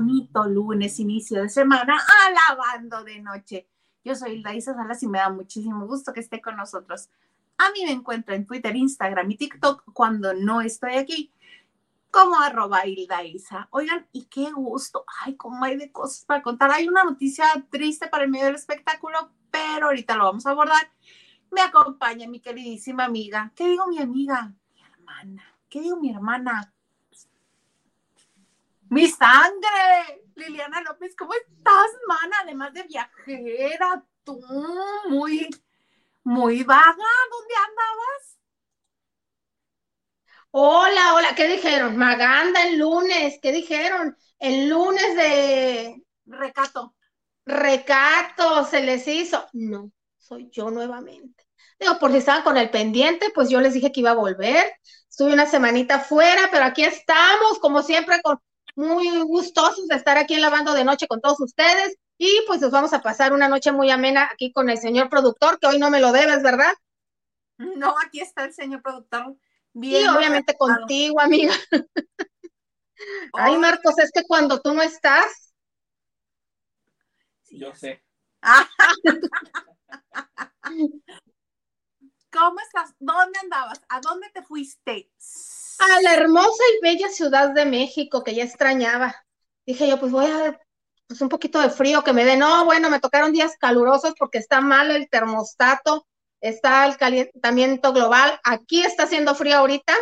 bonito lunes, inicio de semana, alabando de noche. Yo soy Hilda Isa Salas y me da muchísimo gusto que esté con nosotros. A mí me encuentra en Twitter, Instagram y TikTok cuando no estoy aquí, como arroba Hilda Isa. Oigan, y qué gusto. Ay, cómo hay de cosas para contar. Hay una noticia triste para el medio del espectáculo, pero ahorita lo vamos a abordar. Me acompaña mi queridísima amiga. ¿Qué digo mi amiga? Mi hermana. ¿Qué digo mi hermana? Mi sangre, Liliana López, ¿cómo estás, mana? Además de viajera, tú, muy, muy vaga, ¿dónde andabas? Hola, hola, ¿qué dijeron? Maganda el lunes, ¿qué dijeron? El lunes de... Recato. Recato, se les hizo. No, soy yo nuevamente. Digo, por si estaban con el pendiente, pues yo les dije que iba a volver. Estuve una semanita fuera, pero aquí estamos, como siempre, con muy gustosos de estar aquí en Lavando de Noche con todos ustedes y pues nos vamos a pasar una noche muy amena aquí con el señor productor, que hoy no me lo debes, ¿verdad? No, aquí está el señor productor. Bien y obviamente contigo, amiga. Ay, Marcos, es que cuando tú no estás. Yo sé. ¿Cómo estás? ¿Dónde andabas? ¿A dónde te fuiste? a la hermosa y bella Ciudad de México que ya extrañaba. Dije yo, pues voy a, pues un poquito de frío que me dé. No, bueno, me tocaron días calurosos porque está mal el termostato, está el calentamiento global. Aquí está haciendo frío ahorita,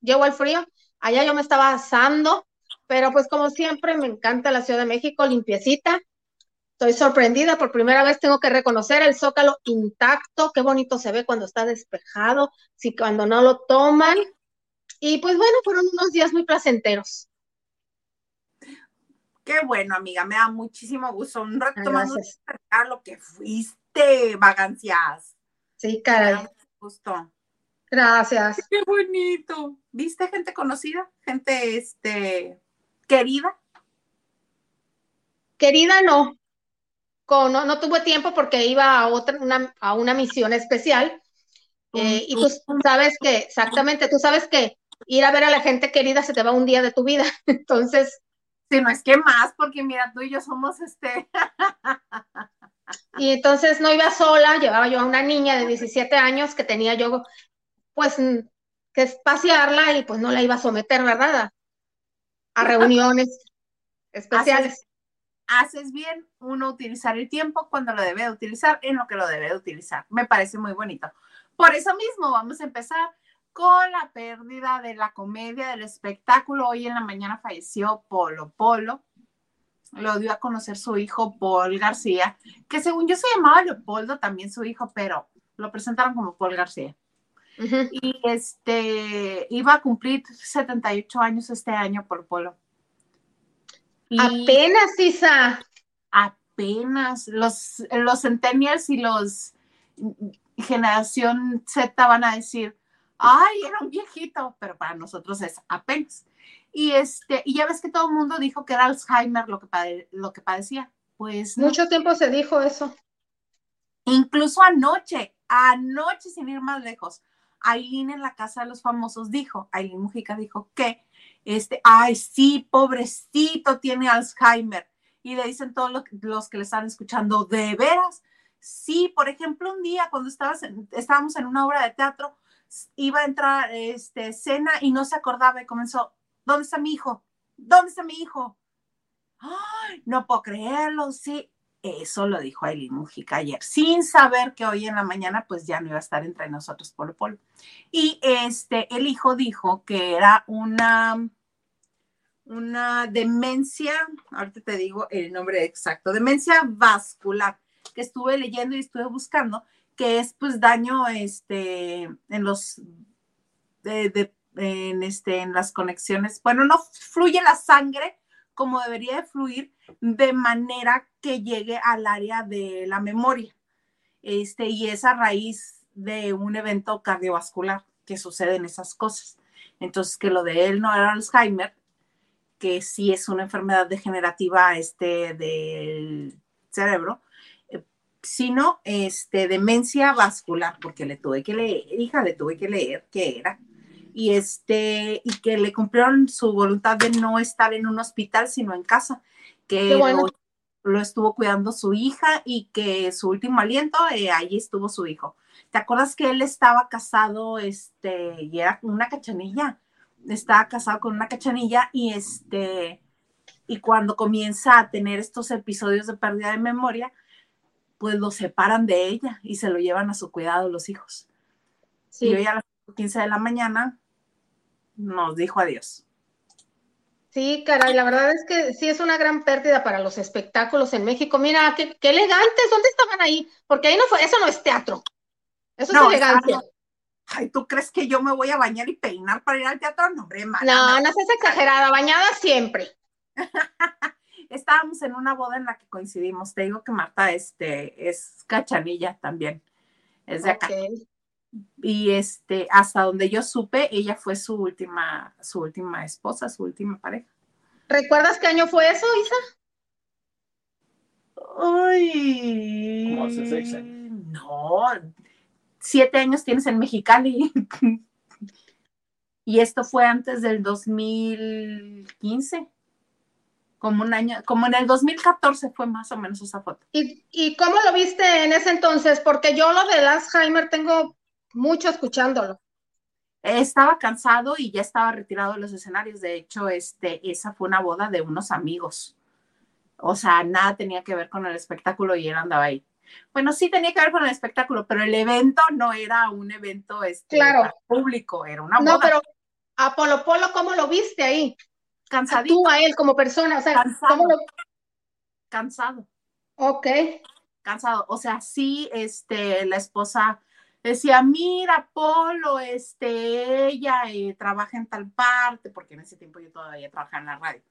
llevo el frío. Allá yo me estaba asando, pero pues como siempre me encanta la Ciudad de México, limpiecita. Estoy sorprendida, por primera vez tengo que reconocer el zócalo intacto, qué bonito se ve cuando está despejado, si cuando no lo toman, y pues bueno, fueron unos días muy placenteros. Qué bueno, amiga, me da muchísimo gusto. Un rato más lo que fuiste, vagancias. Sí, caray. Gusto. Gracias. Qué bonito. ¿Viste gente conocida? Gente este querida. Querida no. No, no tuve tiempo porque iba a otra, una, a una misión especial. Eh, y tú sabes que, exactamente, tú sabes que ir a ver a la gente querida se te va un día de tu vida. Entonces. Si no es que más, porque mira, tú y yo somos este. y entonces no iba sola, llevaba yo a una niña de 17 años que tenía yo, pues, que espaciarla y pues no la iba a someter, ¿verdad? A, reuniones especiales. Haces, bien uno utilizar el tiempo cuando lo debe utilizar en lo que lo debe utilizar. Me parece muy bonito. Por eso mismo vamos a empezar con la pérdida de la comedia, del espectáculo. Hoy en la mañana falleció Polo Polo. Lo dio a conocer su hijo Paul García, que según yo se llamaba Leopoldo también su hijo, pero lo presentaron como Paul García. Y este iba a cumplir 78 años este año por Polo. Apenas, Isa. Apenas. Los, los centennials y los generación Z van a decir, ay, era un viejito, pero para nosotros es apenas. Y, este, y ya ves que todo el mundo dijo que era Alzheimer lo que, lo que padecía. Pues mucho tiempo se dijo eso. Incluso anoche, anoche sin ir más lejos, Aileen en la casa de los famosos dijo, Aileen Mujica dijo que, este, ay, sí, pobrecito, tiene Alzheimer. Y le dicen todos los, que le están escuchando, ¿de veras? Sí, por ejemplo, un día cuando estabas estábamos en una obra de teatro, iba a entrar este, cena y no se acordaba y comenzó, ¿dónde está mi hijo? ¿Dónde está mi hijo? Ay, no puedo creerlo, sí. Eso lo dijo Aileen Mujica ayer, sin saber que hoy en la mañana pues ya no iba a estar entre nosotros Polo Polo. Y este, el hijo dijo que era una, una demencia, ahorita te digo el nombre exacto, demencia vascular, que estuve leyendo y estuve buscando, que es pues daño este, en los, de, este, en las conexiones. Bueno, no fluye la sangre como debería de fluir de manera que llegue al área de la memoria. Este, y es a raíz de un evento cardiovascular que suceden esas cosas. Entonces, que lo de él no era Alzheimer, que sí es una enfermedad degenerativa este, del cerebro, sino este, demencia vascular, porque le tuve que leer, hija, le tuve que leer qué era. Y este y que le cumplieron su voluntad de no estar en un hospital sino en casa que lo, estuvo cuidando su hija y que su último aliento eh, allí estuvo su hijo. Te acuerdas que él estaba casado este y era una cachanilla estaba casado con una cachanilla y este y cuando comienza a tener estos episodios de pérdida de memoria pues lo separan de ella y se lo llevan a su cuidado los hijos. Y hoy a las 15 de la mañana nos dijo adiós. Sí, caray, la verdad es que sí es una gran pérdida para los espectáculos en México. Mira, qué, elegantes, ¿dónde estaban ahí? Porque ahí no fue, eso no es teatro, eso es elegancia. Ay, ¿tú crees que yo me voy a bañar y peinar para ir al teatro? No, hombre, No, no seas exagerada, bañada siempre. Estábamos en una boda en la que coincidimos. Te digo que Marta este, es cachanilla también. Es de acá y este, hasta donde yo supe, ella fue su última, su última esposa, su última pareja. ¿Recuerdas qué año fue eso, Isa? Ay. ¿Cómo hace seis años? No, siete años tienes en Mexicali. y esto fue antes del 2015 como un año, como en el 2014 fue más o menos esa foto. ¿Y, ¿Y, cómo lo viste en ese entonces? Porque yo lo de Alzheimer tengo mucho escuchándolo. Estaba cansado y ya estaba retirado de los escenarios. De hecho, este, esa fue una boda de unos amigos. O sea, nada tenía que ver con el espectáculo y él andaba ahí. Bueno, sí tenía que ver con el espectáculo, pero el evento no era un evento este, público, era una boda. No, pero Apolo Polo, ¿cómo lo viste ahí? Cansadito. Tú a él como persona, o sea, cansado. Cansado. Ok. Cansado. O sea, sí, este, la esposa decía, mira, Polo, este, ella eh, trabaja en tal parte, porque en ese tiempo yo todavía trabajaba en la radio.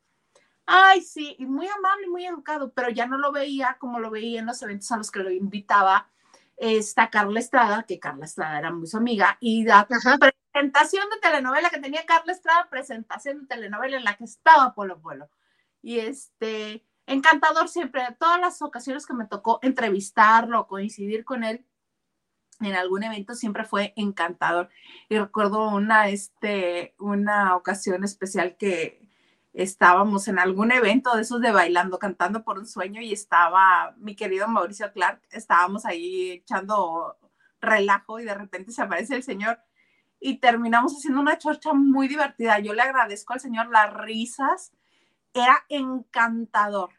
Ay, sí, y muy amable, muy educado, pero ya no lo veía como lo veía en los eventos a los que lo invitaba esta Carla Estrada, que Carla Estrada era muy su amiga, y la presentación de telenovela que tenía Carla Estrada, presentación de telenovela en la que estaba Polo Polo. Y este, encantador siempre, todas las ocasiones que me tocó entrevistarlo, coincidir con él, en algún evento siempre fue encantador. Y recuerdo una, este, una ocasión especial que estábamos en algún evento de esos de bailando, cantando por un sueño y estaba mi querido Mauricio Clark, estábamos ahí echando relajo y de repente se aparece el señor y terminamos haciendo una chorcha muy divertida. Yo le agradezco al señor las risas, era encantador,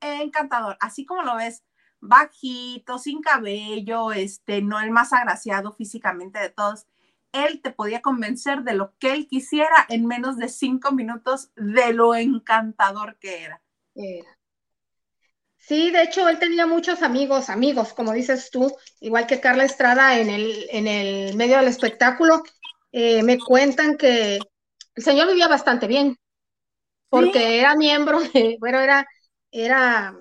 encantador, así como lo ves, bajito, sin cabello, este, no el más agraciado físicamente de todos. Él te podía convencer de lo que él quisiera en menos de cinco minutos de lo encantador que era. Sí, de hecho, él tenía muchos amigos, amigos, como dices tú, igual que Carla Estrada en el, en el medio del espectáculo. Eh, me cuentan que el señor vivía bastante bien, porque era miembro de, bueno, era, era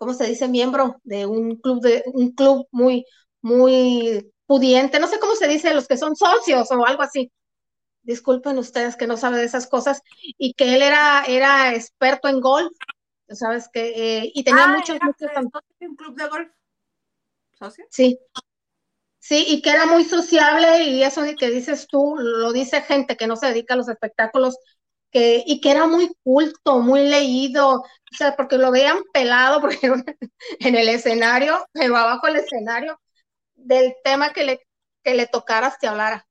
¿cómo se dice? Miembro de un club, de un club muy, muy pudiente, no sé cómo se dice, los que son socios o algo así. Disculpen ustedes que no saben de esas cosas, y que él era, era experto en golf, sabes que, eh, y tenía ah, muchos, un club de golf. ¿Socio? Sí. Sí, y que era muy sociable, y eso que dices tú, lo dice gente que no se dedica a los espectáculos que, y que era muy culto, muy leído, o sea, porque lo veían pelado porque en el escenario, pero abajo del escenario, del tema que le, que le tocaras te hablara.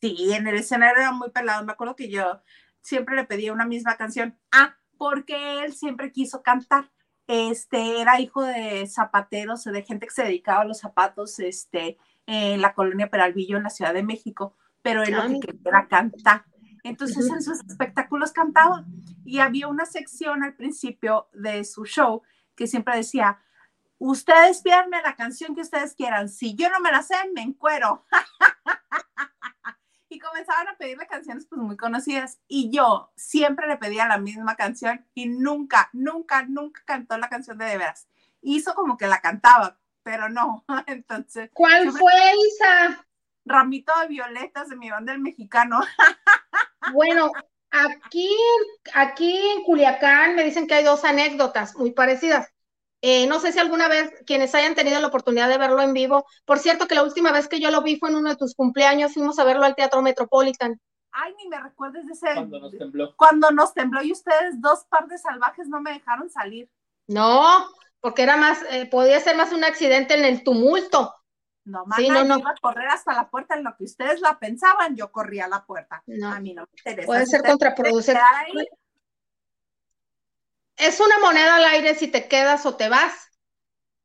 Sí, en el escenario era muy pelado. Me acuerdo que yo siempre le pedía una misma canción. Ah, porque él siempre quiso cantar. Este, era hijo de zapateros, de gente que se dedicaba a los zapatos, este, en la colonia Peralvillo, en la Ciudad de México, pero él lo que quería era cantar. Entonces en sus espectáculos cantaba y había una sección al principio de su show que siempre decía, ustedes pídanme la canción que ustedes quieran, si yo no me la sé, me encuero. y comenzaban a pedirle canciones pues muy conocidas y yo siempre le pedía la misma canción y nunca, nunca, nunca cantó la canción de De veras. Hizo como que la cantaba, pero no. Entonces. ¿Cuál fue, Isa? Ramito de violetas de mi banda el mexicano. Bueno, aquí, aquí en Culiacán me dicen que hay dos anécdotas muy parecidas. Eh, no sé si alguna vez quienes hayan tenido la oportunidad de verlo en vivo. Por cierto, que la última vez que yo lo vi fue en uno de tus cumpleaños, fuimos a verlo al Teatro Metropolitan. Ay, ni me recuerdes de ese. Cuando nos tembló. Cuando nos tembló y ustedes, dos par de salvajes, no me dejaron salir. No, porque era más, eh, podía ser más un accidente en el tumulto. No, mana, sí, no, no. iba a correr hasta la puerta en lo que ustedes la pensaban, yo corría a la puerta. No. A mí no me interesa. Puede ser contraproducente. Es una moneda al aire si te quedas o te vas,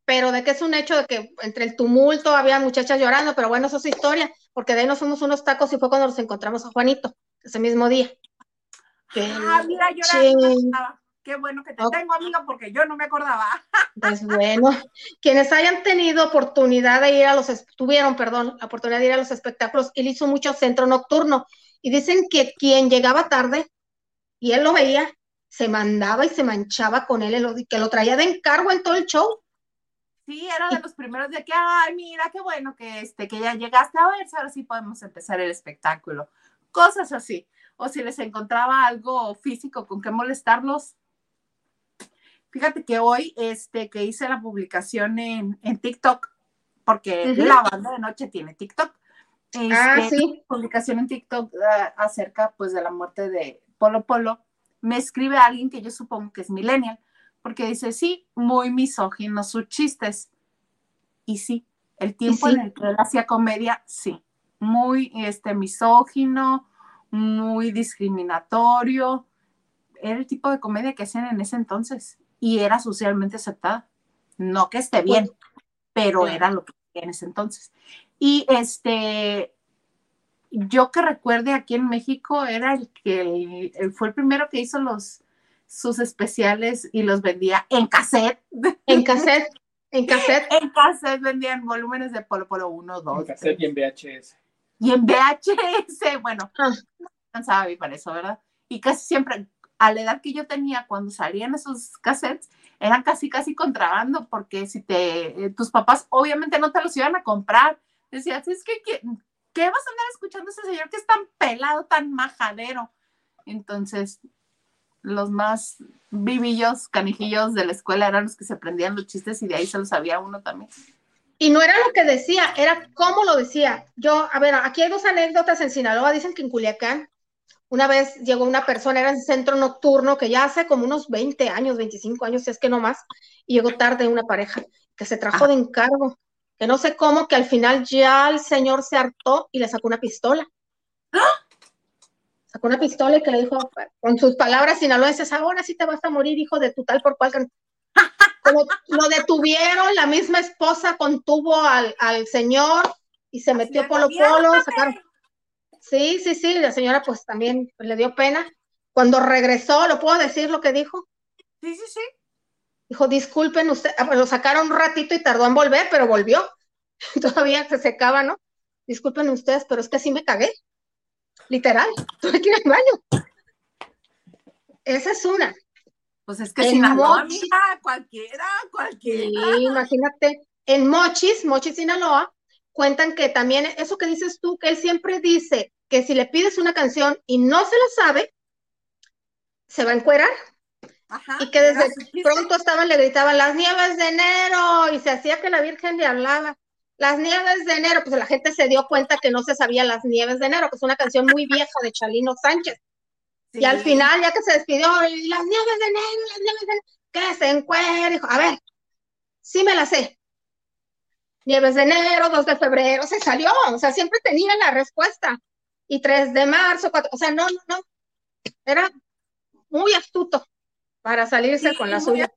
pero de que es un hecho de que entre el tumulto había muchachas llorando, pero bueno, eso es historia, porque de ahí nos fuimos unos tacos y fue cuando nos encontramos a Juanito, ese mismo día. ah, mira, llorando. Qué bueno que te tengo, amiga, porque yo no me acordaba. Pues bueno, quienes hayan tenido oportunidad de ir a los, tuvieron, perdón, la oportunidad de ir a los espectáculos, él hizo mucho centro nocturno y dicen que quien llegaba tarde y él lo veía, se mandaba y se manchaba con él, que lo traía de encargo en todo el show. Sí, era de los primeros de que, ay, mira, qué bueno que, este, que ya llegaste a ver, ahora sí podemos empezar el espectáculo. Cosas así. O si les encontraba algo físico con qué molestarlos. Fíjate que hoy, este, que hice la publicación en, en TikTok, porque la banda de noche tiene TikTok. ah, este, sí. Publicación en TikTok uh, acerca, pues, de la muerte de Polo Polo me escribe alguien que yo supongo que es millennial, porque dice, sí, muy misógino sus chistes. Y sí, el tiempo en el que él hacía comedia, sí, muy este, misógino, muy discriminatorio. Era el tipo de comedia que hacían en ese entonces y era socialmente aceptada. No que esté bien, pero era lo que en ese entonces. Y este, yo que recuerde aquí en México era el que fue el primero que hizo los sus especiales y los vendía en cassette. En cassette. En cassette. en cassette vendían volúmenes de Polo Polo 1, 2. En cassette y en VHS. Y en VHS, bueno, ah. no cansaba para eso, ¿verdad? Y casi siempre, a la edad que yo tenía cuando salían esos cassettes, eran casi, casi contrabando, porque si te, tus papás obviamente no te los iban a comprar. Decías, es que ¿qué vas a andar escuchando a ese señor que es tan pelado, tan majadero? Entonces, los más vivillos, canijillos de la escuela eran los que se aprendían los chistes y de ahí se los sabía uno también. Y no era lo que decía, era cómo lo decía. Yo, a ver, aquí hay dos anécdotas en Sinaloa, dicen que en Culiacán, una vez llegó una persona, era en centro nocturno, que ya hace como unos 20 años, 25 años, si es que no más, y llegó tarde una pareja que se trajo de encargo que no sé cómo, que al final ya el señor se hartó y le sacó una pistola. Sacó una pistola y que le dijo, con sus palabras sinaloenses, ahora sí te vas a morir, hijo de tu tal por cual. Como lo detuvieron, la misma esposa contuvo al, señor y se metió polo polo, sacaron. Sí, sí, sí, la señora pues también le dio pena. Cuando regresó, ¿lo puedo decir lo que dijo? Sí, sí, sí. Dijo, disculpen usted, ah, lo sacaron un ratito y tardó en volver, pero volvió. Todavía se secaba, ¿no? Disculpen ustedes, pero es que sí me cagué. Literal, tuve que ir al baño. Esa es una. Pues es que si Mochis, cualquiera, cualquiera. Sí, imagínate. En Mochis, Mochis, Sinaloa, cuentan que también, eso que dices tú, que él siempre dice que si le pides una canción y no se lo sabe, se va a encuerar y que desde pronto estaban, le gritaban las nieves de enero y se hacía que la Virgen le hablaba. Las nieves de enero, pues la gente se dio cuenta que no se sabía las nieves de enero, que es una canción muy vieja de Chalino Sánchez. Y al final, ya que se despidió, las nieves de enero, las nieves de enero, que se encuentra, dijo, a ver, sí me la sé. Nieves de enero, 2 de febrero, se salió, o sea, siempre tenía la respuesta. Y 3 de marzo, 4, o sea, no, no, no, era muy astuto para salirse con la suya.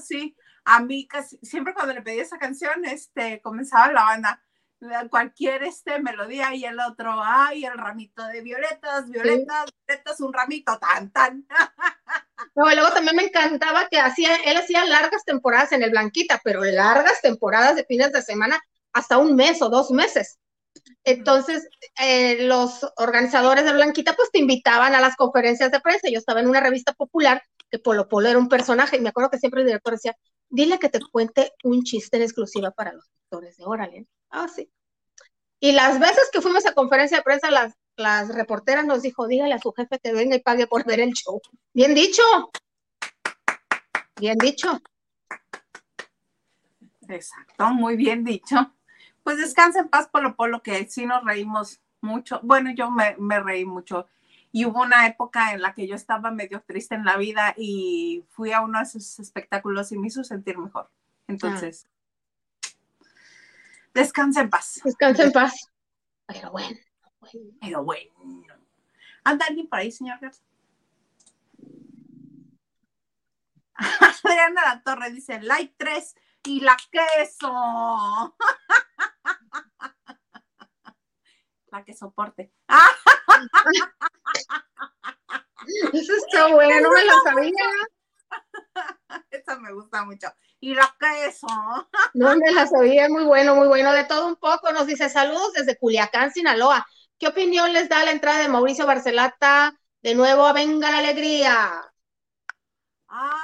Sí, a mí casi, siempre cuando le pedí esa canción, este, comenzaba la banda, cualquier este melodía y el otro, ay, el ramito de violetas, violetas, violetas, un ramito, tan, tan. No, y luego también me encantaba que hacía, él hacía largas temporadas en el Blanquita, pero largas temporadas de fines de semana, hasta un mes o dos meses. Entonces, eh, los organizadores de Blanquita, pues te invitaban a las conferencias de prensa. Yo estaba en una revista popular que Polo Polo era un personaje, y me acuerdo que siempre el director decía, dile que te cuente un chiste en exclusiva para los lectores de Órale. Ah, sí. Y las veces que fuimos a conferencia de prensa, las, las reporteras nos dijo, dígale a su jefe que venga y pague por ver el show. Bien dicho. Bien dicho. Exacto, muy bien dicho. Pues descansa en paz, Polo Polo, que sí nos reímos mucho. Bueno, yo me, me reí mucho. Y hubo una época en la que yo estaba medio triste en la vida y fui a uno de esos espectáculos y me hizo sentir mejor. Entonces, descansa en paz. Descansa en paz. Pero bueno. Pero bueno. ¿Anda alguien por ahí, señor Garza? Adriana La Torre dice, like 3 y la queso. la que soporte. Eso está bueno, no me lo sabía. Esa me gusta mucho. Y la queso. No me la sabía, muy bueno, muy bueno. De todo un poco, nos dice saludos desde Culiacán, Sinaloa. ¿Qué opinión les da la entrada de Mauricio Barcelata de nuevo a Venga la Alegría? Ay,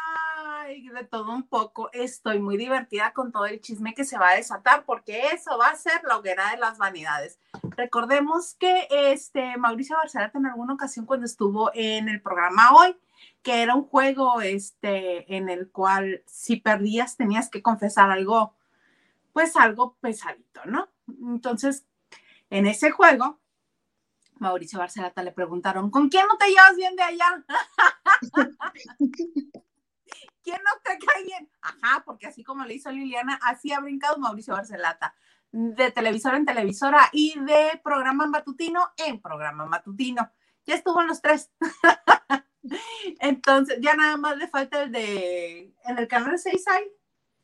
de todo un poco. Estoy muy divertida con todo el chisme que se va a desatar porque eso va a ser la hoguera de las vanidades. Recordemos que este Mauricio Barcelata en alguna ocasión cuando estuvo en el programa hoy, que era un juego este en el cual si perdías tenías que confesar algo pues algo pesadito, ¿no? Entonces, en ese juego Mauricio Barcelata le preguntaron, ¿con quién no te llevas bien de allá? ¿Quién no te cae bien? Ajá, porque así como le hizo Liliana, así ha brincado Mauricio Barcelata, de televisora en televisora y de programa matutino en programa matutino. Ya estuvo en los tres. Entonces, ya nada más le falta el de, en el canal 6 hay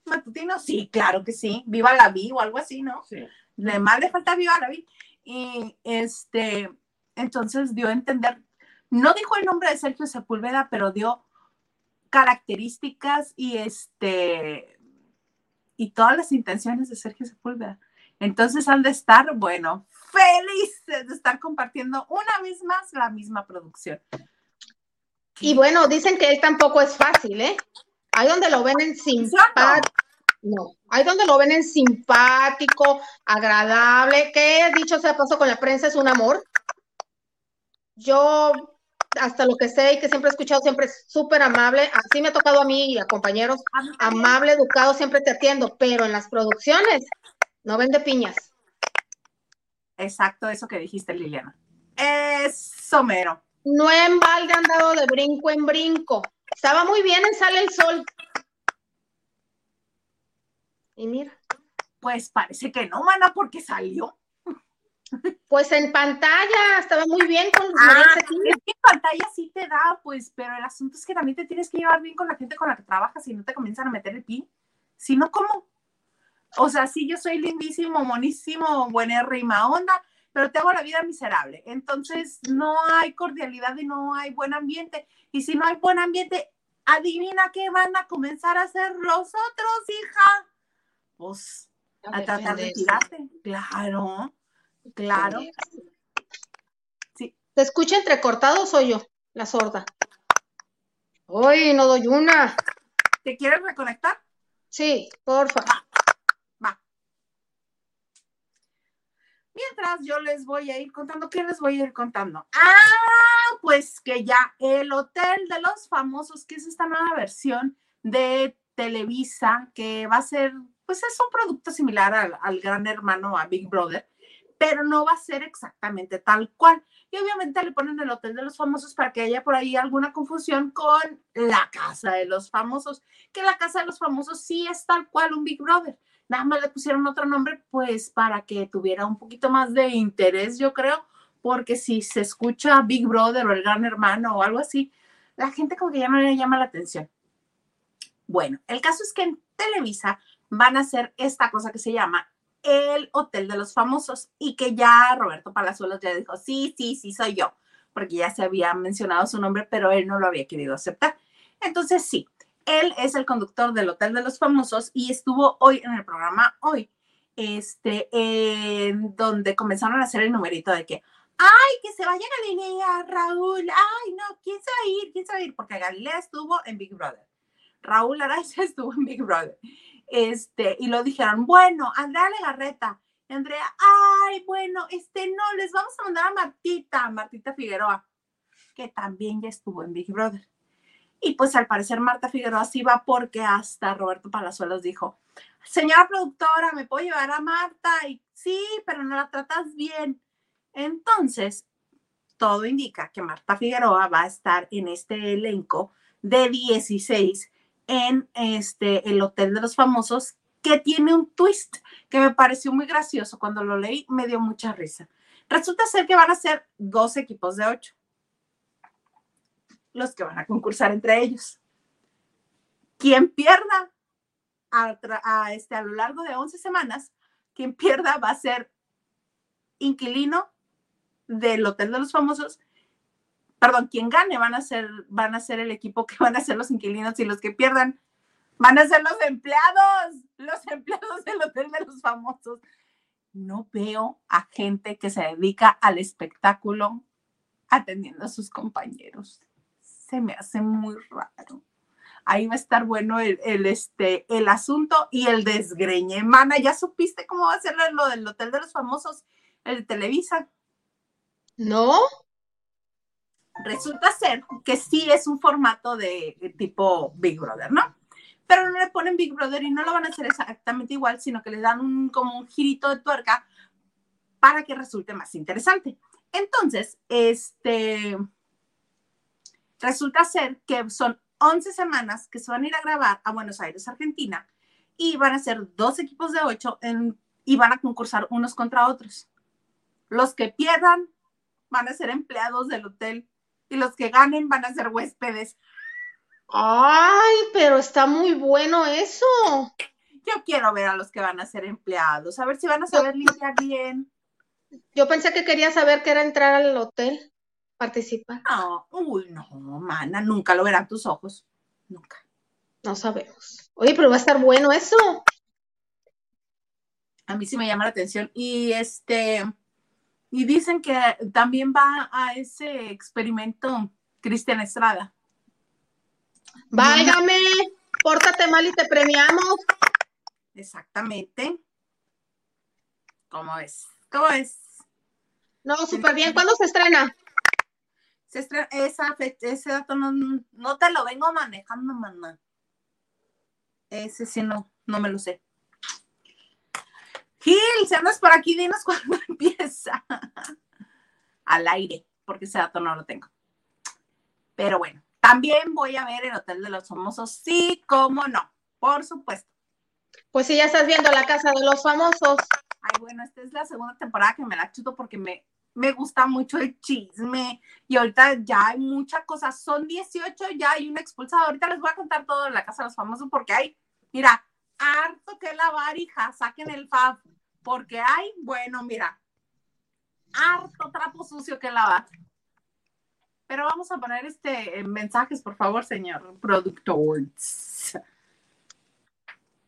matutino. Sí, claro que sí. Viva la Vi o algo así, ¿no? Sí. Le más le falta Viva la Vi. Y este, entonces dio a entender, no dijo el nombre de Sergio Sepúlveda, pero dio características y este y todas las intenciones de Sergio Sepúlveda. Entonces han de estar, bueno, felices de estar compartiendo una vez más la misma producción. Y bueno, dicen que él tampoco es fácil, ¿eh? Hay donde lo ven en simpático. No, hay donde lo ven en simpático, agradable, que dicho sea paso con la prensa es un amor yo hasta lo que sé y que siempre he escuchado, siempre es súper amable. Así me ha tocado a mí y a compañeros, amable, educado, siempre te atiendo, pero en las producciones no vende piñas. Exacto, eso que dijiste, Liliana. Es somero. No en balde han dado de brinco en brinco. Estaba muy bien en Sale el Sol. Y mira. Pues parece que no, mana, porque salió. Pues en pantalla estaba muy bien con ah, es que en pantalla sí te da, pues, pero el asunto es que también te tienes que llevar bien con la gente con la que trabajas y no te comienzan a meter el pin. Si no, ¿cómo? O sea, sí, yo soy lindísimo, monísimo, buena rima onda, pero te hago la vida miserable. Entonces, no hay cordialidad y no hay buen ambiente. Y si no hay buen ambiente, adivina qué van a comenzar a hacer los otros, hija. Pues, a, tratar de tirarte. Claro. Claro. ¿Te escucha entrecortado o soy yo, la sorda? Uy, no doy una. ¿Te quieres reconectar? Sí, porfa. Va, va. Mientras yo les voy a ir contando, ¿qué les voy a ir contando? Ah, pues que ya el Hotel de los Famosos, que es esta nueva versión de Televisa, que va a ser, pues es un producto similar al, al Gran Hermano, a Big Brother, pero no va a ser exactamente tal cual. Y obviamente le ponen el Hotel de los Famosos para que haya por ahí alguna confusión con la Casa de los Famosos, que la Casa de los Famosos sí es tal cual un Big Brother. Nada más le pusieron otro nombre, pues para que tuviera un poquito más de interés, yo creo, porque si se escucha Big Brother o el Gran Hermano o algo así, la gente como que ya no le llama la atención. Bueno, el caso es que en Televisa van a hacer esta cosa que se llama el Hotel de los Famosos y que ya Roberto Palazuelos ya dijo, sí, sí, sí, soy yo, porque ya se había mencionado su nombre, pero él no lo había querido aceptar. Entonces, sí, él es el conductor del Hotel de los Famosos y estuvo hoy en el programa hoy, este, donde comenzaron a hacer el numerito de que, ay, que se vaya Galilea, Raúl, ay, no, ¿quién se va a ir? ¿Quién se va a ir? Porque Galilea estuvo en Big Brother. Raúl Araiza estuvo en Big Brother. Este, y lo dijeron, bueno, Andrea Legarreta. Andrea, ay, bueno, este, no, les vamos a mandar a Martita, Martita Figueroa, que también ya estuvo en Big Brother. Y pues al parecer Marta Figueroa sí va porque hasta Roberto Palazuelos dijo, señora productora, ¿me puedo llevar a Marta? Y sí, pero no la tratas bien. Entonces, todo indica que Marta Figueroa va a estar en este elenco de 16 en este, el Hotel de los Famosos, que tiene un twist que me pareció muy gracioso. Cuando lo leí, me dio mucha risa. Resulta ser que van a ser dos equipos de ocho los que van a concursar entre ellos. Quien pierda a, este, a lo largo de 11 semanas, quien pierda va a ser inquilino del Hotel de los Famosos. Perdón, quien gane van a ser, van a ser el equipo que van a ser los inquilinos y los que pierdan van a ser los empleados, los empleados del Hotel de los Famosos. No veo a gente que se dedica al espectáculo atendiendo a sus compañeros. Se me hace muy raro ahí va a estar bueno el, este, el asunto y el desgreñe. Mana, ¿ya supiste cómo va a ser lo del Hotel de los Famosos, el de Televisa? No. Resulta ser que sí es un formato de, tipo Big Brother, ¿no? Pero no le ponen Big Brother y no lo van a hacer exactamente igual, sino que le dan un, como un girito de tuerca para que resulte más interesante. Entonces, este, resulta ser que son 11 semanas que se van a ir a grabar a Buenos Aires, Argentina, y van a ser dos equipos de ocho y van a concursar unos contra otros. Los que pierdan van a ser empleados del hotel y los que ganen van a ser huéspedes. Ay, pero está muy bueno eso. Yo quiero ver a los que van a ser empleados, a ver si van a saber limpiar bien. Yo pensé que quería saber qué era entrar al hotel participar? No, uy, no, mana, nunca lo verán tus ojos. Nunca. No sabemos. Oye, pero va a estar bueno eso. A mí sí me llama la atención. Y este, y dicen que también va a ese experimento Cristian Estrada. Válgame, pórtate mal y te premiamos. Exactamente. ¿Cómo es? ¿Cómo es? No, súper bien. ¿Cuándo se estrena? esa ese dato no, te lo vengo manejando, mamá. Ese sí no, no me lo sé. Gil, si andas por aquí, dinos cuándo empieza. Al aire, porque ese dato no lo tengo. Pero bueno, también voy a ver el Hotel de los Famosos, sí, cómo no, por supuesto. Pues si ya estás viendo la Casa de los Famosos. Ay, bueno, esta es la segunda temporada que me la chuto porque me me gusta mucho el chisme y ahorita ya hay muchas cosas, son 18, ya hay una expulsada, ahorita les voy a contar todo en la casa de los famosos porque hay, mira, harto que lavar, hija, saquen el fab, porque hay, bueno, mira, harto trapo sucio que lavar. Pero vamos a poner este mensajes, por favor, señor productor.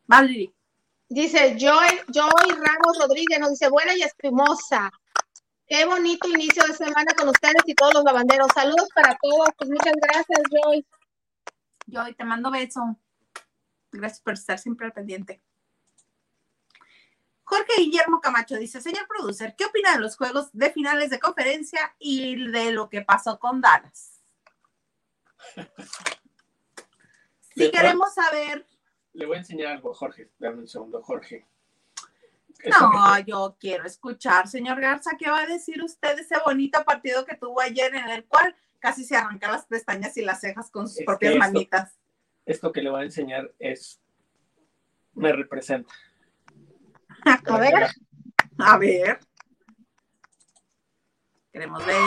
Valerie. Dice Joy, Joy Ramos Rodríguez, nos dice buena y espumosa. Qué bonito inicio de semana con ustedes y todos los lavanderos. Saludos para todos. Pues muchas gracias, Joy. Joy, te mando beso. Gracias por estar siempre al pendiente. Jorge Guillermo Camacho dice, señor producer, ¿qué opina de los juegos de finales de conferencia y de lo que pasó con Dallas? si queremos saber... Le voy a enseñar algo, Jorge. Dame un segundo, Jorge. No, yo quiero escuchar, señor Garza, ¿qué va a decir usted de ese bonito partido que tuvo ayer en el cual casi se arranca las pestañas y las cejas con sus propias manitas? Esto que le voy a enseñar es, me representa. A ver, a ver. Queremos ver.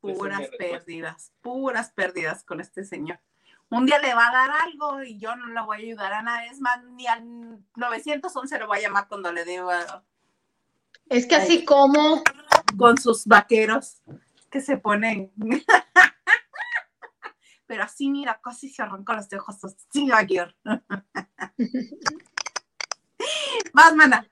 puras pérdidas, puras pérdidas con este señor. Un día le va a dar algo y yo no le voy a ayudar a nadie, es más, ni al 911 lo voy a llamar cuando le deba. Es que así como con sus vaqueros que se ponen. Pero así, mira, casi se arrancó los ojos así, vaquero. Más, mana.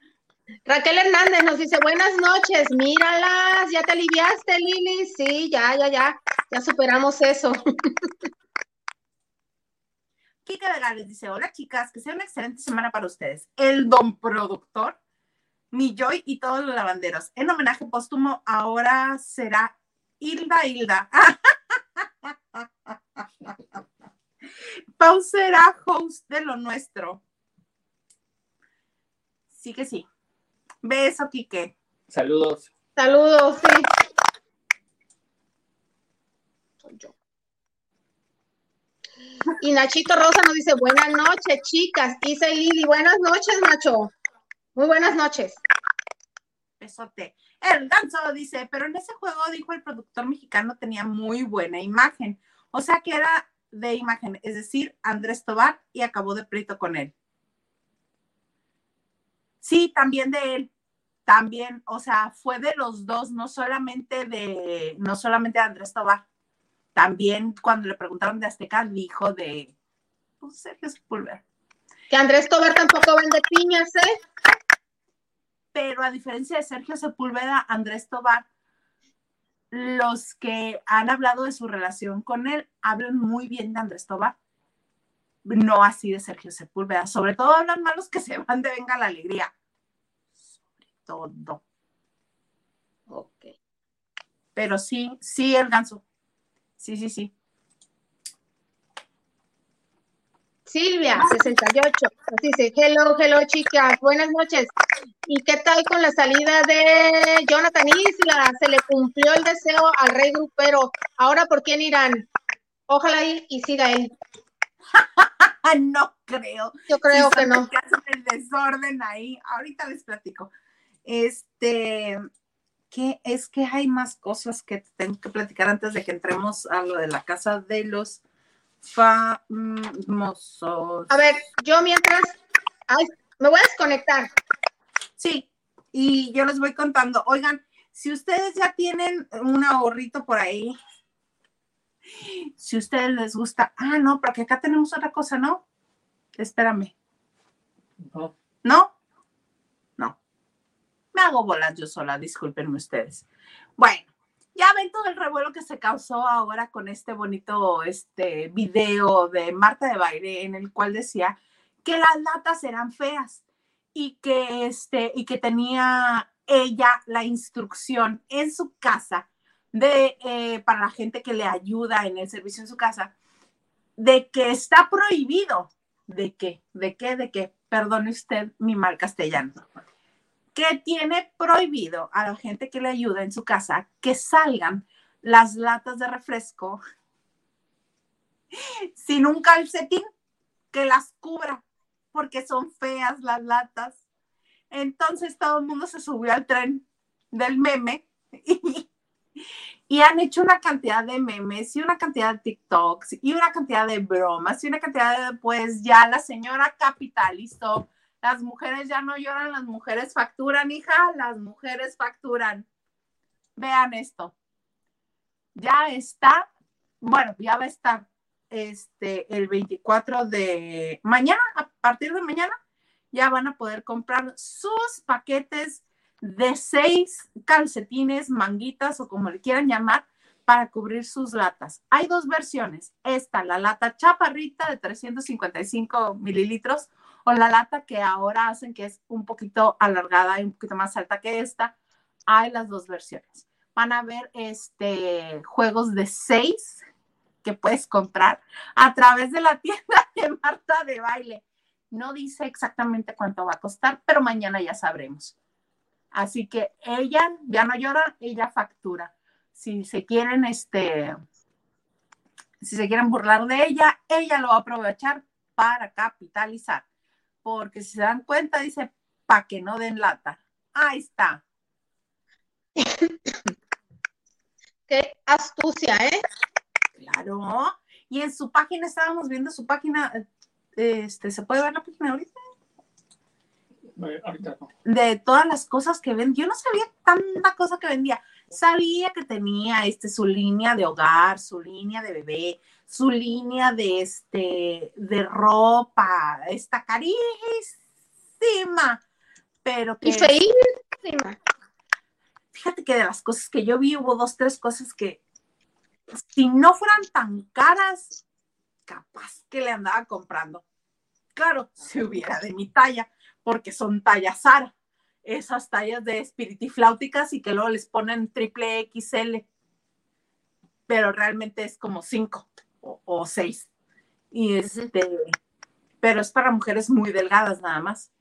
Raquel Hernández nos dice, buenas noches, míralas, ¿ya te aliviaste, Lili? Sí, ya, ya, ya, ya superamos eso. Kike de Gales dice, hola chicas, que sea una excelente semana para ustedes. El don productor, mi Joy y todos los lavanderos. En homenaje póstumo, ahora será Hilda Hilda. Pau será host de lo nuestro. Sí que sí. Beso, Kike. Saludos. Saludos, sí. Soy yo. Y Nachito Rosa nos dice, buenas noches, chicas. Y Lili, buenas noches, Nacho. Muy buenas noches. Besote. El ganso dice, pero en ese juego, dijo el productor mexicano, tenía muy buena imagen. O sea que era de imagen, es decir, Andrés Tobar y acabó de pleito con él. Sí, también de él. También, o sea, fue de los dos, no solamente de, no solamente Andrés Tobar. También cuando le preguntaron de Azteca, dijo de pues, Sergio Sepúlveda. Que Andrés Tobar tampoco vende piñas, ¿eh? Pero a diferencia de Sergio Sepúlveda, Andrés Tobar, los que han hablado de su relación con él hablan muy bien de Andrés Tobar. No así de Sergio Sepúlveda. Sobre todo hablan malos que se van de Venga la Alegría. Sobre todo. Ok. Pero sí, sí, el ganso. Sí, sí, sí. Silvia, 68, nos dice, hello, hello chicas, buenas noches. ¿Y qué tal con la salida de Jonathan Isla? Se le cumplió el deseo al rey grupero. Ahora, ¿por quién irán? Ojalá y, y siga él. no creo. Yo creo que no. los que hacen el desorden ahí. Ahorita les platico. Este, que es que hay más cosas que tengo que platicar antes de que entremos a lo de la casa de los famosos. A ver, yo mientras, ay, me voy a desconectar. Sí, y yo les voy contando. Oigan, si ustedes ya tienen un ahorrito por ahí, si a ustedes les gusta, ah, no, porque acá tenemos otra cosa, ¿no? Espérame. No, ¿No? No. Me hago bolas yo sola, discúlpenme ustedes. Bueno, ya ven todo el revuelo que se causó ahora con este bonito este video de Marta de Baile en el cual decía que las latas eran feas y que este y que tenía ella la instrucción en su casa de eh, para la gente que le ayuda en el servicio en su casa de que está prohibido. De qué de qué de qué perdone usted mi mal castellano que tiene prohibido a la gente que le ayuda en su casa que salgan las latas de refresco sin un calcetín que las cubra, porque son feas las latas. Entonces todo el mundo se subió al tren del meme y, han hecho una cantidad de memes y una cantidad de TikToks y una cantidad de bromas y una cantidad de, pues ya la señora capitalizó las mujeres ya no lloran, las mujeres facturan, hija, las mujeres facturan. Vean esto. Ya está, bueno, ya va a estar este el 24 de mañana, a partir de mañana, ya van a poder comprar sus paquetes de seis calcetines, manguitas o como le quieran llamar, para cubrir sus latas. Hay dos versiones. Esta, la lata chaparrita de 355 mililitros o la lata que ahora hacen que es un poquito alargada y un poquito más alta que esta. Hay las dos versiones. Van a ver este, juegos de seis que puedes comprar a través de la tienda de Marta de Baile. No dice exactamente cuánto va a costar, pero mañana ya sabremos. Así que ella ya no llora, ella factura. Si se quieren, este, si se quieren burlar de ella, ella lo va a aprovechar para capitalizar. Porque si se dan cuenta, dice, para que no den lata. Ahí está. Qué astucia, ¿eh? Claro. Y en su página, estábamos viendo su página, este, ¿se puede ver la página ahorita? eh, ahorita no. De todas las cosas que vende. Yo no sabía tanta cosa que vendía. Sabía que tenía este, su línea de hogar, su línea de bebé, su línea de, este, de ropa. Está carísima. Pero que Y feísima. fíjate que de las cosas que yo vi hubo dos, tres cosas que si no fueran tan caras, capaz que le andaba comprando. Claro, si hubiera de mi talla, porque son tallas Sara, esas tallas de espiritifláuticas y que luego les ponen triple XL, pero realmente es como 5 o 6. Y este, pero es para mujeres muy delgadas nada más.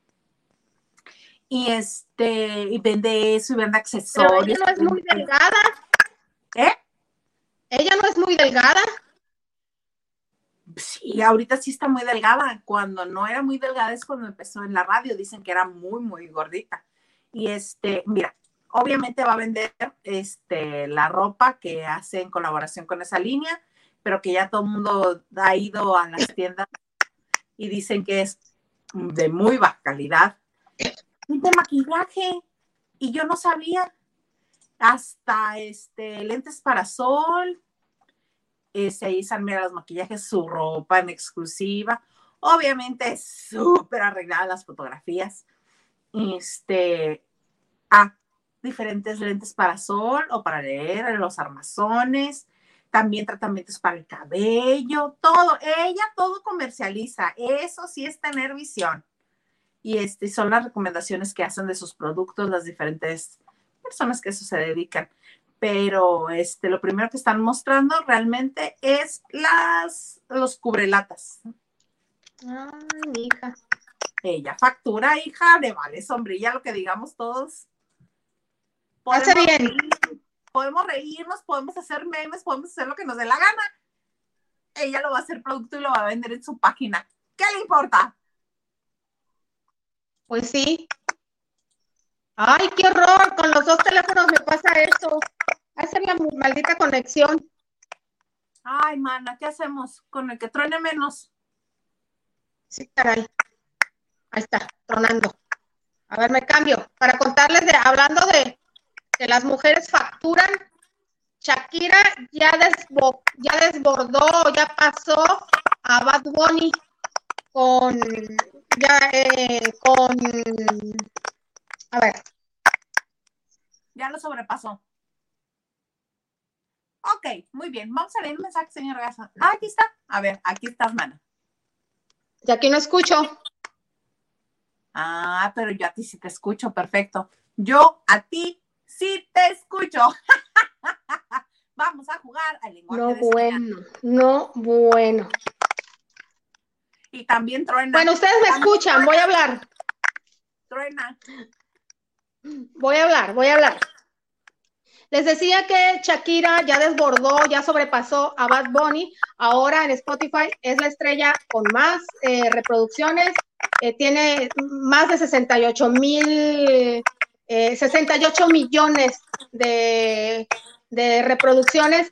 Y este, y vende eso y vende accesorios. ella no es muy delgada. ¿Eh? Ella no es muy delgada. Sí, ahorita sí está muy delgada. Cuando no era muy delgada es cuando empezó en la radio. Dicen que era muy, muy gordita. Y este, mira, obviamente va a vender este, la ropa que hace en colaboración con esa línea, pero que ya todo el mundo ha ido a las tiendas y dicen que es de muy baja calidad. Y de maquillaje. Y yo no sabía. Hasta este, lentes para sol. Se hizo mira, los maquillajes, su ropa en exclusiva. Obviamente, súper arregladas las fotografías. Este, ah, diferentes lentes para sol o para leer, los armazones, también tratamientos para el cabello, todo, ella todo comercializa, eso sí es tener visión. Y este, son las recomendaciones que hacen de sus productos las diferentes personas que eso se dedican. Pero este, lo primero que están mostrando realmente es las, los cubrelatas. Ay, hija. Ella factura, hija, de vale sombrilla, lo que digamos todos. Hace bien podemos reírnos, podemos hacer memes, podemos hacer lo que nos dé la gana. Ella lo va a hacer producto y lo va a vender en su página. ¿Qué le importa? Pues sí. Ay, qué horror. Con los dos teléfonos me pasa eso. Hacer la maldita conexión. Ay, mana, ¿qué hacemos? Con el que truene menos. Sí, caray. Ahí está, tronando. A ver, me cambio. Para contarles de, hablando de, que las mujeres facturan. Shakira ya, ya desbordó, ya pasó a Bad Bunny con, ya, eh, con, a ver. Ya lo sobrepasó. Ok, muy bien. Vamos a leer un mensaje, señor Gaza. Ah, aquí está. A ver, aquí estás, mana. Y aquí no escucho. Ah, pero yo a ti sí te escucho, perfecto. Yo a ti sí te escucho. Vamos a jugar al lenguaje. No bueno, no bueno. Y también truena. Bueno, ustedes me escuchan, voy a hablar. Truena. Voy a hablar, voy a hablar. Les decía que Shakira ya desbordó, ya sobrepasó a Bad Bunny. Ahora en Spotify es la estrella con más eh, reproducciones. Eh, tiene más de 68 mil 68 eh, millones de, reproducciones,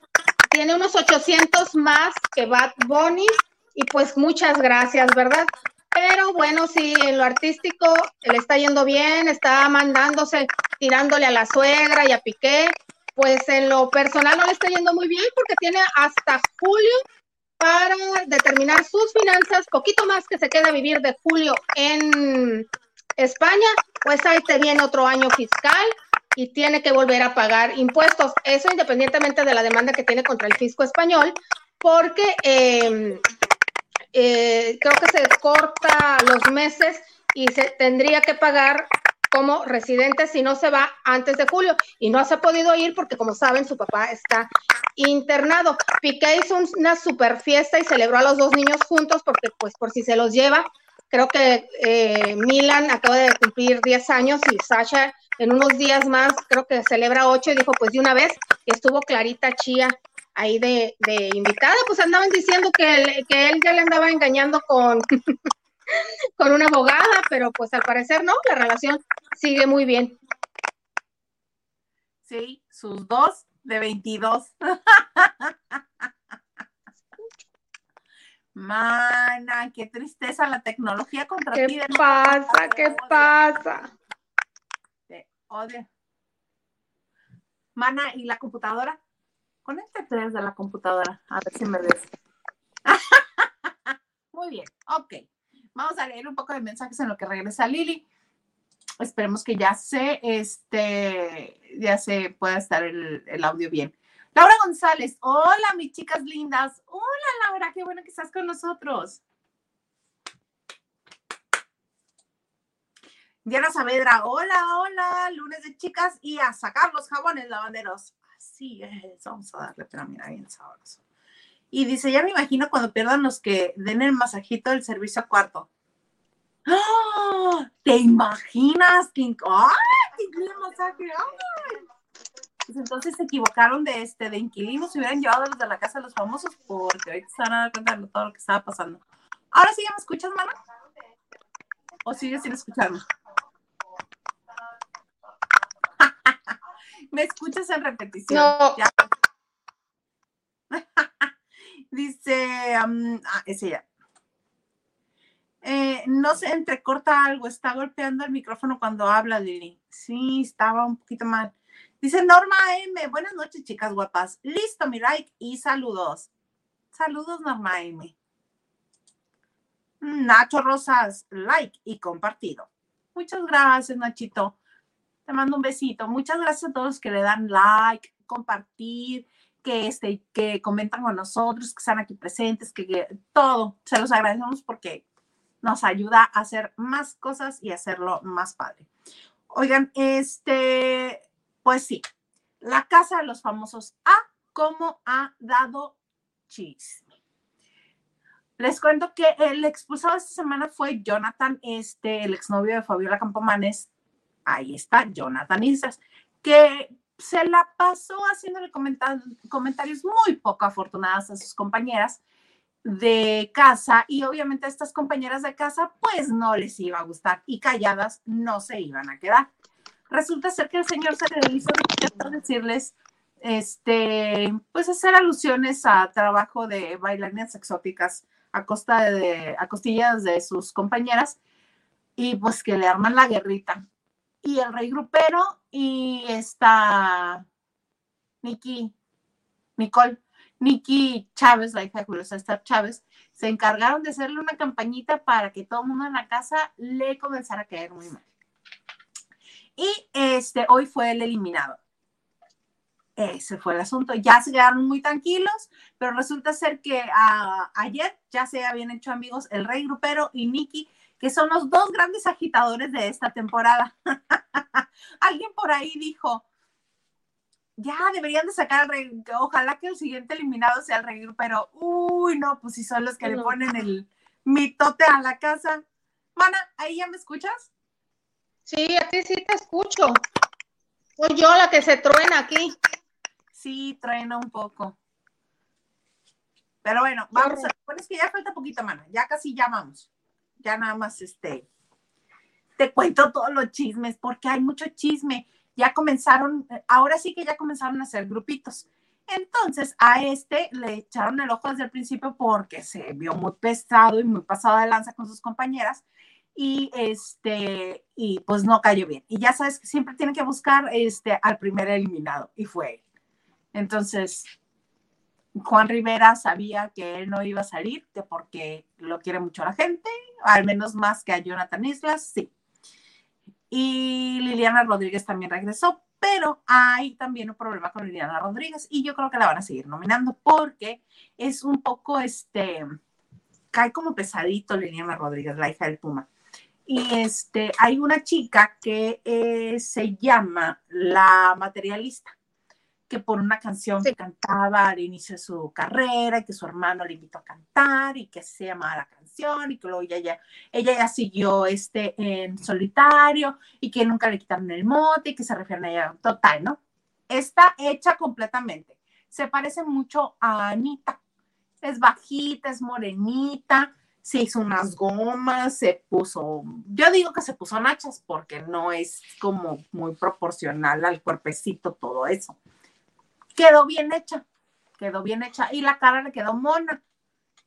tiene unos 800 más que Bad Bunny y pues muchas gracias, ¿verdad? Pero bueno, sí, en lo artístico le está yendo bien, está mandándose, tirándole a la suegra y a Piqué. Pues en lo personal no le está yendo muy bien porque tiene hasta julio para determinar sus finanzas, poquito más que se queda vivir de julio en, España, pues ahí te viene otro año fiscal y tiene que volver a pagar impuestos. Eso independientemente de la demanda que tiene contra el fisco español, porque em, eh, creo que se corta los meses y se tendría que pagar como residente si no se va antes de julio y no se ha podido ir porque como saben su papá está internado. Piqué hizo una super fiesta y celebró a los dos niños juntos porque pues por si se los lleva Creo que eh, Milan acaba de cumplir 10 años y Sasha en unos días más creo que celebra 8 y dijo pues de una vez estuvo Clarita Chía ahí de, invitada, pues andaban diciendo que que él ya le andaba engañando con, con una abogada, pero pues al parecer no, la relación sigue muy bien. Sí, sus dos de 22. Mana, qué tristeza la tecnología contra ti. ¿Qué pasa? ¿Qué pasa? Te odio. Mana, ¿y la computadora? Conéctate desde la computadora, a ver si me ves. Muy bien, ok. Vamos a leer un poco de mensajes en lo que regresa Lili. Esperemos que ya se, este, ya se pueda estar el, el audio bien. Laura González, hola mis chicas lindas. Hola Laura, qué bueno que estás con nosotros. Diana Saavedra, hola, hola, lunes de chicas y a sacar los jabones lavanderos. Así es, vamos a darle, pero mira, bien sabroso. Y dice, ya me imagino cuando pierdan los que den el masajito del servicio a cuarto. ¡Ah! ¿Te imaginas? ¡Ay, qué masaje! ¡Ay! Pues entonces se equivocaron de este, de inquilinos, se hubieran llevado a los de la casa de los famosos, porque ahorita se van a dar cuenta de todo lo que estaba pasando. Ahora sí ya me escuchas, mana. ¿O sigues sin escucharme? me escuchas en repetición. No. Dice, um, ah, ese ya. Eh, no se entrecorta algo, está golpeando el micrófono cuando habla, Lili. Sí, estaba un poquito mal. Dice Norma M. Buenas noches, chicas guapas. Listo, mi like y saludos. Saludos, Norma M. Nacho Rosas, like y compartido. Muchas gracias, Nachito. Te mando un besito. Muchas gracias a todos que le dan like, compartir, que, este, que comentan con nosotros, que están aquí presentes, que, que todo. Se los agradecemos porque nos ayuda a hacer más cosas y hacerlo más padre. Oigan, este, pues sí, la casa de los famosos A, ¿cómo ha dado chisme? Les cuento que el expulsado esta semana fue Jonathan, este, el exnovio de Fabiola Campomanes. Ahí está, Jonathan Isas, que se la pasó haciéndole comentarios muy poco afortunados a sus compañeras de casa y obviamente a estas compañeras de casa pues no les iba a gustar y calladas no se iban a quedar. Resulta ser que el señor se le hizo decirles, este, pues hacer alusiones a trabajo de bailarinas exóticas a costa de, a costillas de sus compañeras y pues que le arman la guerrita. Y el rey grupero y esta Nikki, Nicole, Nikki Chávez, la hija de Julio César Chávez, se encargaron de hacerle una campañita para que todo el mundo en la casa le comenzara a caer muy mal. Y este, hoy fue el eliminado. Ese fue el asunto. Ya se quedaron muy tranquilos, pero resulta ser que ah, ayer ya se habían hecho amigos el Rey Grupero y Nicky, que son los dos grandes agitadores de esta temporada. Alguien por ahí dijo, ya deberían de sacar al Rey, ojalá que el siguiente eliminado sea el Rey Grupero. Uy, no, pues si son los que le ponen el mitote a la casa. Mana, ¿ahí ya me escuchas? Sí, a ti sí te escucho. Soy yo la que se truena aquí. Sí, truena un poco. Pero bueno, vamos a bueno, es que ya falta poquito, mana. Ya casi ya vamos. Ya nada más este. Te cuento todos los chismes, porque hay mucho chisme. Ya comenzaron, ahora sí que ya comenzaron a hacer grupitos. Entonces, a este le echaron el ojo desde el principio porque se vio muy pesado y muy pasado de lanza con sus compañeras y este, y pues no cayó bien. Y ya sabes que siempre tiene que buscar este, al primer eliminado, y fue él. Entonces, Juan Rivera sabía que él no iba a salir, que porque lo quiere mucho la gente, al menos más que a Jonathan Islas, sí. Y Liliana Rodríguez también regresó, pero hay también un problema con Liliana Rodríguez y yo creo que la van a seguir nominando porque es un poco, este, cae como pesadito Liliana Rodríguez, la hija del Puma. Y este, hay una chica que eh, se llama La Materialista, que por una canción que cantaba al inicio de su carrera, y que su hermano le invitó a cantar, y que se llamaba la canción, y que luego ella ya, ella ya siguió este en solitario, y que nunca le quitaron el mote, y que se refieren a ella total, ¿no? Está hecha completamente. Se parece mucho a Anita. Es bajita, es morenita, se hizo unas gomas, se puso, yo digo que se puso nachas porque no es como muy proporcional al cuerpecito todo eso. Quedó bien hecha, quedó bien hecha y la cara le quedó mona.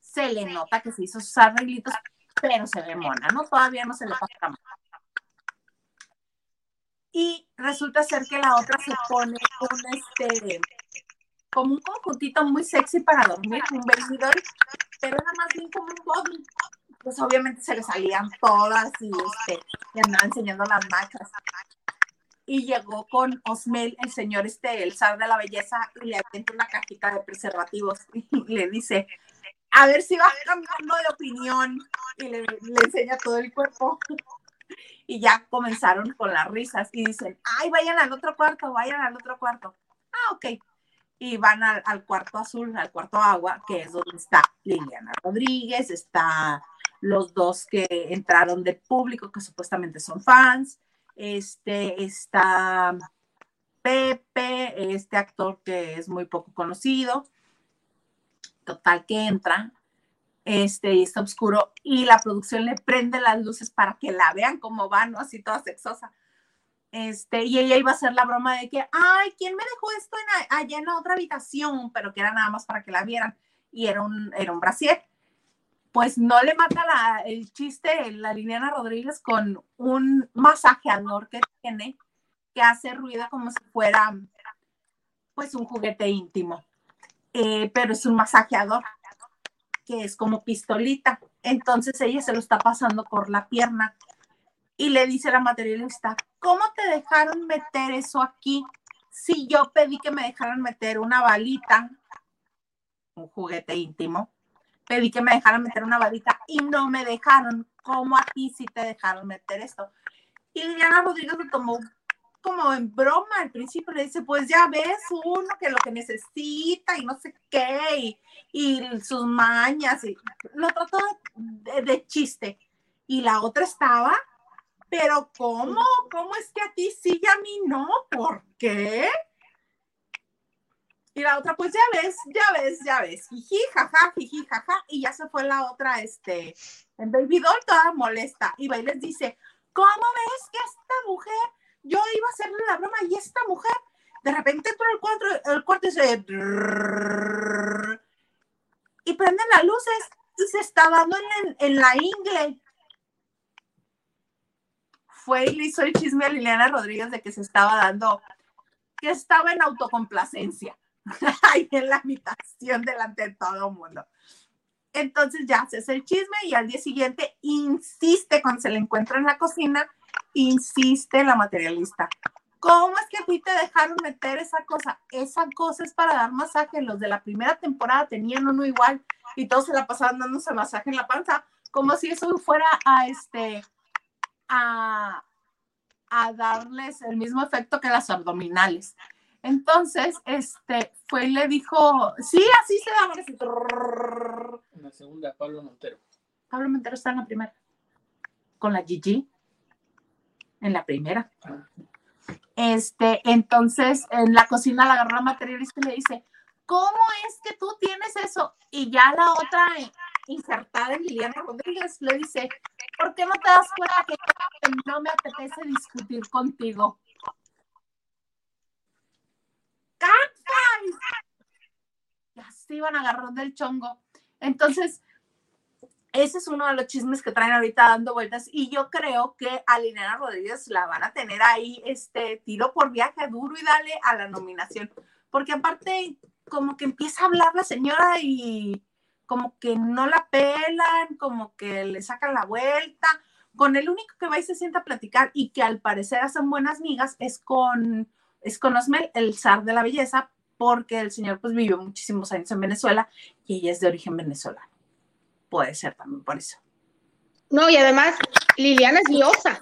Se le nota que se hizo sus arreglitos, pero se ve mona, ¿no? Todavía no se le pasa. Y resulta ser que la otra se pone un este como un conjuntito muy sexy para dormir, un vestidor, pero era más bien como un body. Pues obviamente se le salían todas y, este, y andaba enseñando las machas. y llegó con Osmel, el señor este, el zar de la belleza, y le avienta una cajita de preservativos y le dice, a ver si vas cambiando de opinión, y le, enseña todo el cuerpo. Y ya comenzaron con las risas y dicen, ay, vayan al otro cuarto, vayan al otro cuarto. Ah, ok. Y van al, cuarto azul, al cuarto agua, que es donde está Liliana Rodríguez, está los dos que entraron de público, que supuestamente son fans, este, está Pepe, este actor que es muy poco conocido, total que entra, este, y está oscuro, y la producción le prende las luces para que la vean como va, ¿no? Así toda sexosa. Este, y ella iba a hacer la broma de que, ay, ¿quién me dejó esto en, allá en la otra habitación? Pero que era nada más para que la vieran, y era un, era un brasier. Pues no le mata el chiste la Liliana Rodríguez con un masajeador que tiene, que hace ruido como si fuera, pues, un juguete íntimo. Eh, pero es un masajeador que es como pistolita. Entonces ella se lo está pasando por la pierna y le dice a la materialista, ¿cómo te dejaron meter eso aquí? Si yo pedí que me dejaran meter una balita, un juguete íntimo, pedí que me dejaran meter una balita y no me dejaron. ¿Cómo aquí sí te dejaron meter esto? Y Liliana Rodríguez lo tomó como en broma al principio, le dice, pues ya ves uno que lo que necesita y no sé qué, y, sus mañas, y lo trató de, de, chiste. Y la otra estaba, pero ¿cómo? ¿Cómo es que a ti sí y a mí no? ¿Por qué? Y la otra, pues ya ves, ya ves, ya ves, jiji, jaja, jiji, jaja, y ya se fue la otra, este, en Baby Doll toda molesta, y va y les dice, ¿cómo ves que esta mujer yo iba a hacerle la broma y esta mujer de repente entró el cuarto, el cuarto y se... Y prenden las luces y se está dando en, en la ingle. Fue y le hizo el chisme a Liliana Rodríguez de que se estaba dando, que estaba en autocomplacencia, ahí en la habitación delante de todo el mundo. Entonces ya se hace el chisme y al día siguiente insiste cuando se le encuentra en la cocina insiste la materialista. ¿Cómo es que a ti te dejaron meter esa cosa? Esa cosa es para dar masaje. Los de la primera temporada tenían uno igual y todos se la pasaban dándose masaje en la panza, como si eso fuera a este a, a darles el mismo efecto que las abdominales. Entonces, este, fue y le dijo, sí, así se da. En la segunda, Pablo Montero. Pablo Montero está en la primera. Con la Gigi en la primera. Este, entonces en la cocina la agarró la materialista y le dice, ¿cómo es que tú tienes eso? Y ya la otra insertada en Liliana Rodríguez le dice, ¿por qué no te das cuenta que no me apetece discutir contigo? Ya se iban agarrando del chongo. Entonces, ese es uno de los chismes que traen ahorita dando vueltas y yo creo que a Liliana Rodríguez la van a tener ahí este tiro por viaje duro y dale a la nominación, porque aparte como que empieza a hablar la señora y como que no la pelan, como que le sacan la vuelta, con el único que va y se sienta a platicar y que al parecer hacen buenas migas es con, es con Osmel, el zar de la belleza, porque el señor pues vivió muchísimos años en Venezuela y ella es de origen venezolano puede ser también por eso. No, y además, Liliana es liosa.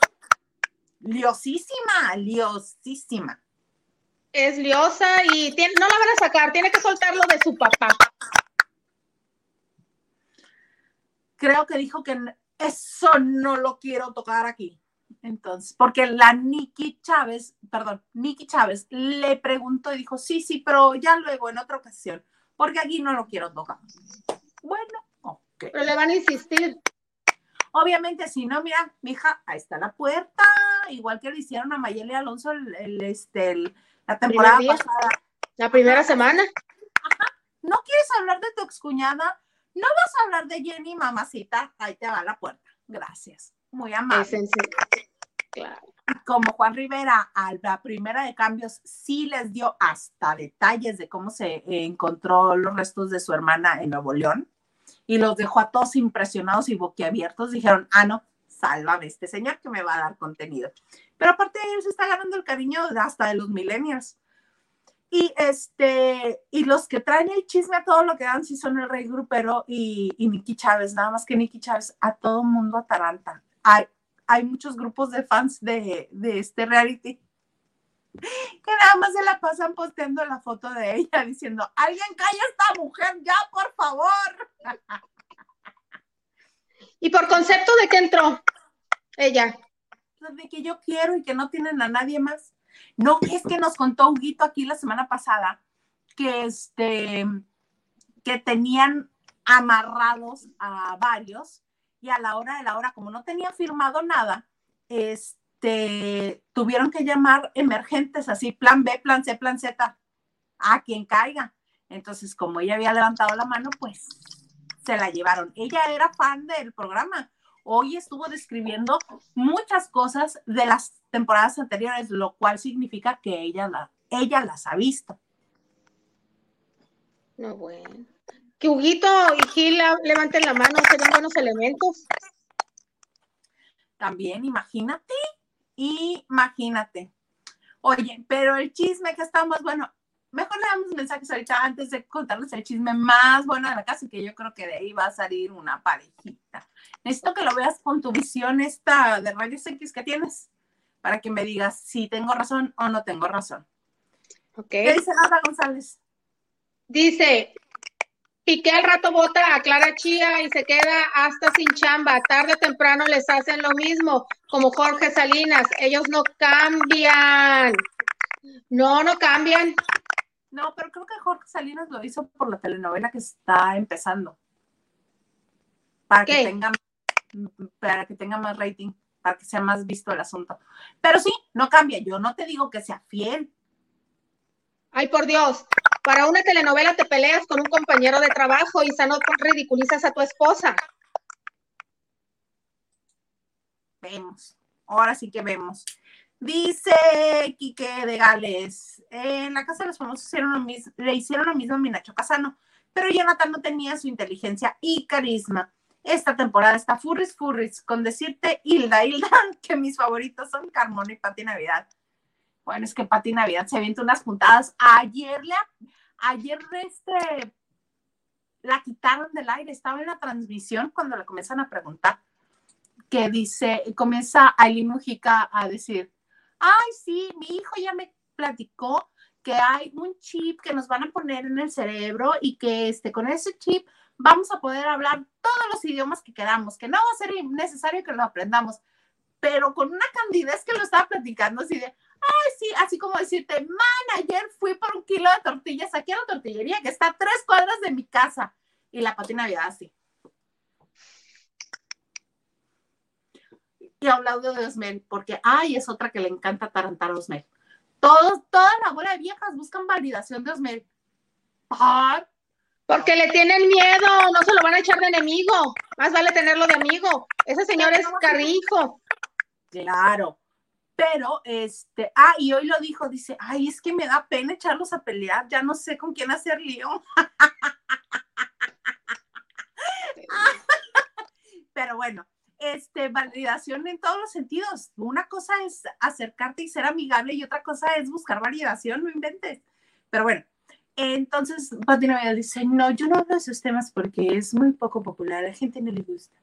Liosísima, liosísima. Es liosa y no la van a sacar, tiene que soltarlo de su papá. Creo que dijo que eso no lo quiero tocar aquí. Entonces, porque la Nikki Chávez, perdón, Nikki Chávez le preguntó y dijo, sí, sí, pero ya luego en otra ocasión, porque aquí no lo quiero tocar. Bueno, pero le van a insistir. Obviamente, si no, mira, mija, ahí está la puerta, igual que le hicieron a Mayeli Alonso el, este, la temporada pasada. La primera semana. Ajá. ¿No quieres hablar de tu excuñada? ¿No vas a hablar de Jenny, mamacita? Ahí te va la puerta. Gracias. Muy amable. Claro. Como Juan Rivera a la primera de cambios sí les dio hasta detalles de cómo se encontró los restos de su hermana en Nuevo León y los dejó a todos impresionados y boquiabiertos. Dijeron, ah, no, sálvame este señor que me va a dar contenido. Pero aparte él se está ganando el cariño hasta de los millennials. Y este, y los que traen el chisme a todo lo que dan sí son el Rey Grupero y, y Nicky Chávez, nada más que Nicky Chávez, a todo mundo ataranta. Hay, hay muchos grupos de fans de, de este reality que nada más se la pasan posteando la foto de ella diciendo, alguien calla a esta mujer ya, por favor. ¿Y por concepto de qué entró ella? De que yo quiero y que no tienen a nadie más. No, es que nos contó Huguito aquí la semana pasada que este que tenían amarrados a varios y a la hora de la hora, como no tenían firmado nada, este, tuvieron que llamar emergentes, así, plan B, plan C, plan Z, a quien caiga. Entonces, como ella había levantado la mano, pues se la llevaron. Ella era fan del programa. Hoy estuvo describiendo muchas cosas de las temporadas anteriores, lo cual significa que ella, la, ella las ha visto. No, bueno. Que Huguito y Gil levanten la mano, serían buenos elementos. También, imagínate, imagínate. Oye, pero el chisme que está más bueno, mejor le damos mensajes ahorita antes de contarles el chisme más bueno de la casa, que yo creo que de ahí va a salir una parejita. Necesito que lo veas con tu visión esta de rayos X que tienes, para que me digas si tengo razón o no tengo razón. Okay. ¿Qué dice Laura González? Dice, Piqué al rato vota a Clara Chía y se queda hasta sin chamba. Tarde o temprano les hacen lo mismo, como Jorge Salinas. Ellos no cambian. No, no cambian. No, pero creo que Jorge Salinas lo hizo por la telenovela que está empezando. Para que tenga para que tenga más rating, para que sea más visto el asunto. Pero sí, no cambia. Yo no te digo que sea fiel. Ay, por Dios. Para una telenovela te peleas con un compañero de trabajo y no ridiculizas a tu esposa. Vemos. Ahora sí que vemos. Dice Quique de Gales, en la casa de los famosos lo mismo, le hicieron lo mismo a Minacho Casano, pero Jonathan no tenía su inteligencia y carisma. Esta temporada está furris furris, con decirte, Hilda, Hilda, que mis favoritos son Carmona y Pati Navidad. Bueno, es que Pati Navidad se avienta unas puntadas. Ayer le, ayer este, la quitaron del aire, estaba en la transmisión cuando le comienzan a preguntar, que dice, comienza Aileen Mujica a decir, ay, sí, mi hijo ya me platicó que hay un chip que nos van a poner en el cerebro y que este, con ese chip vamos a poder hablar todos los idiomas que queramos, que no va a ser necesario que lo aprendamos, pero con una candidez que lo estaba platicando así de, ay, sí, así como decirte, man, ayer fui por un kilo de tortillas aquí a la tortillería que está a tres cuadras de mi casa y la patina Navidad así. Y hablando de Osmel, porque, ay, es otra que le encanta tarantar a Osmel. Todos, toda la bola de viejas buscan validación de Osmel. ¿Por? Porque le tienen miedo, no se lo van a echar de enemigo. Más vale tenerlo de amigo. Ese señor es carrijo. Claro. Pero, este, ah, y hoy lo dijo, dice, ay, es que me da pena echarlos a pelear, ya no sé con quién hacer lío. Pero bueno, este, validación en todos los sentidos. Una cosa es acercarte y ser amigable y otra cosa es buscar validación, no inventes. Pero bueno, entonces Patina dice, no, yo no hablo de esos temas porque es muy poco popular, a la gente no le gusta.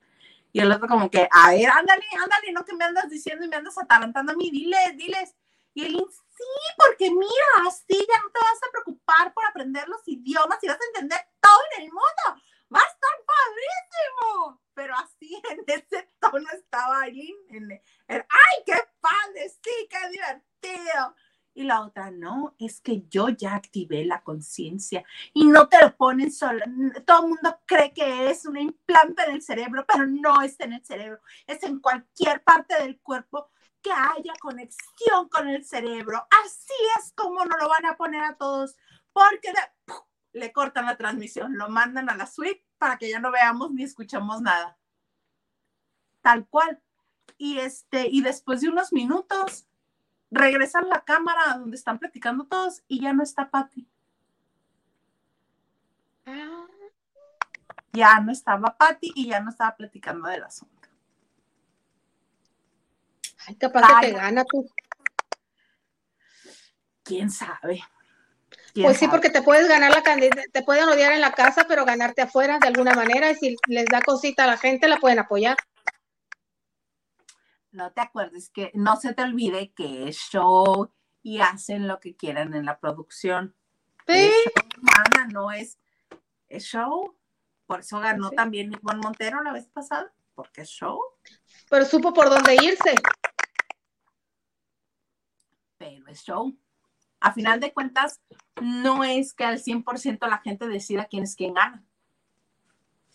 Y el otro como que, a ver, ándale, ándale, no que me andas diciendo y me andas atalantando a mí, diles, diles. Y él, sí, porque mira, así ya no te vas a preocupar por aprender los idiomas y vas a entender todo en el mundo. Va a estar padrísimo. Pero así, en ese tono estaba Aileen, en ¡ay, qué padre! Sí, qué divertido. Y la otra, no, es que yo ya activé la conciencia y no te lo ponen solo. Todo el mundo cree que es un implante en el cerebro, pero no está en el cerebro, es en cualquier parte del cuerpo que haya conexión con el cerebro. Así es como no lo van a poner a todos, porque le cortan la transmisión, lo mandan a la suite para que ya no veamos ni escuchemos nada. Tal cual. Y este, y después de unos minutos, regresan la cámara donde están platicando todos y ya no está Patty. Ah. Ya no estaba Patty y ya no estaba platicando del asunto. Ay, capaz que te gana tú. ¿Quién sabe? Pues sí, porque te puedes ganar la te pueden odiar en la casa, pero ganarte afuera de alguna manera. Y si les da cosita a la gente, la pueden apoyar. No te acuerdes que no se te olvide que es show y hacen lo que quieran en la producción. Sí. no es, es show. Por eso ganó también Ivonne Montero la vez pasada, porque es show. Pero supo por dónde irse. Pero es show. A final de cuentas, no es que al 100% la gente decida quién es quien gana.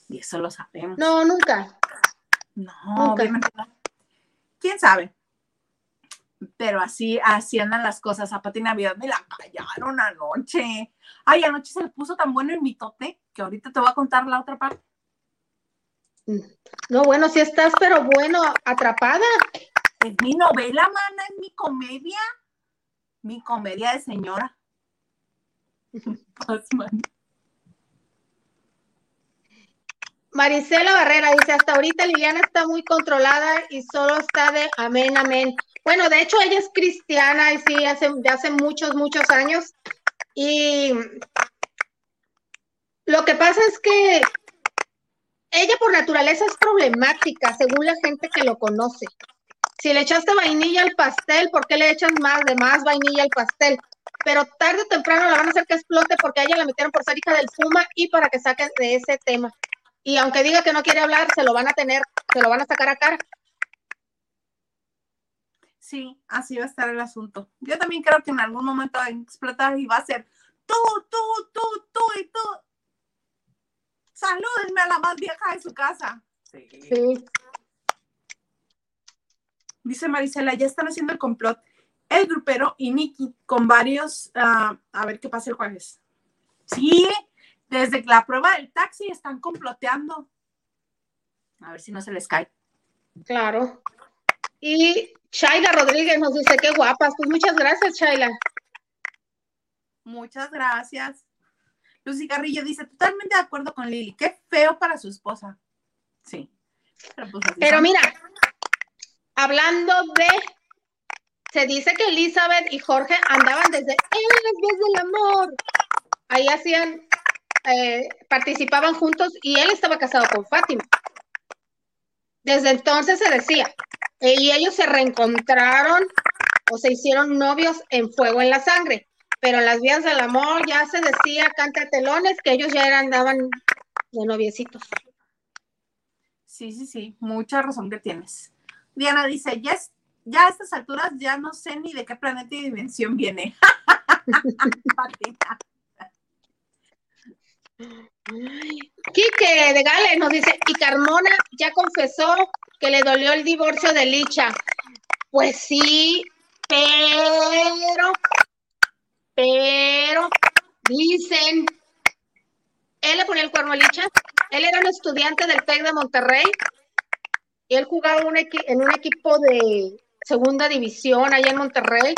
Y eso lo sabemos. No, nunca. No, obviamente no. ¿Quién sabe? Pero así, así andan las cosas. A Pati Navidad me la callaron anoche. Ay, anoche se le puso tan bueno el mitote que ahorita te voy a contar la otra parte. No, bueno, si estás, pero bueno, atrapada. Es mi novela, mana, es mi comedia. Mi comedia de señora. Marisela Barrera dice, hasta ahorita Liliana está muy controlada y solo está de amén, amén. Bueno, de hecho ella es cristiana y sí, hace, de hace muchos, muchos años. Y lo que pasa es que ella por naturaleza es problemática, según la gente que lo conoce. Si le echaste vainilla al pastel, ¿por qué le echas más de más vainilla al pastel? Pero tarde o temprano la van a hacer que explote porque a ella la metieron por ser hija del Puma y para que saque de ese tema. Y aunque diga que no quiere hablar, se lo van a tener, se lo van a sacar a cara. Sí, así va a estar el asunto. Yo también creo que en algún momento va a explotar y va a ser tú, tú, tú, tú y tú. Salúdenme a la más vieja de su casa. sí. Dice Marisela, ya están haciendo el complot. El grupero y Nicky con varios, ah, a ver qué pasa el jueves. Sí, desde la prueba del taxi están comploteando. A ver si no se les cae. Claro. Y Shaila Rodríguez nos dice, qué guapas. Pues muchas gracias, Shaila. Muchas gracias. Lucy Carrillo dice, totalmente de acuerdo con Lili. Qué feo para su esposa. Sí. Pero, pues, Pero mira, hablando de, se dice que Elizabeth y Jorge andaban desde en las vías del amor. Ahí hacían, eh, participaban juntos y él estaba casado con Fátima. Desde entonces se decía, y ellos se reencontraron o se hicieron novios en fuego en la sangre, pero en las vías del amor ya se decía, canta telones, que ellos ya eran, andaban de noviecitos. Sí, sí, sí, mucha razón que tienes. Diana dice, ya, ya a estas alturas ya no sé ni de qué planeta y dimensión viene. Quique de Gales nos dice, y Carmona ya confesó que le dolió el divorcio de Licha. Pues sí, pero, pero, dicen, él le ponía el cuerno a Licha, él era un estudiante del TEC de Monterrey él jugaba en un equipo de segunda división allá en Monterrey.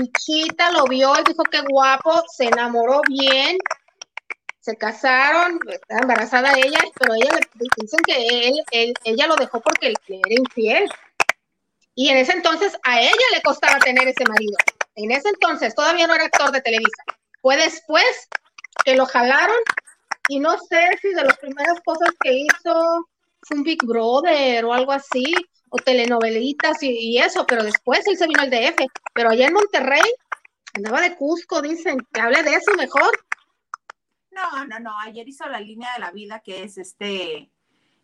Lichita lo vio y dijo que guapo, se enamoró bien, se casaron, está embarazada ella, pero ella le dicen que él, ella lo dejó porque le era infiel. Y en ese entonces a ella le costaba tener ese marido. En ese entonces todavía no era actor de Televisa. Fue después que lo jalaron y no sé si de las primeras cosas que hizo un Big Brother o algo así, o telenovelitas y, eso, pero después él se vino al DF, pero allá en Monterrey andaba de Cusco, dicen, que hable de eso mejor. No, no, no, ayer hizo la línea de la vida, que es este,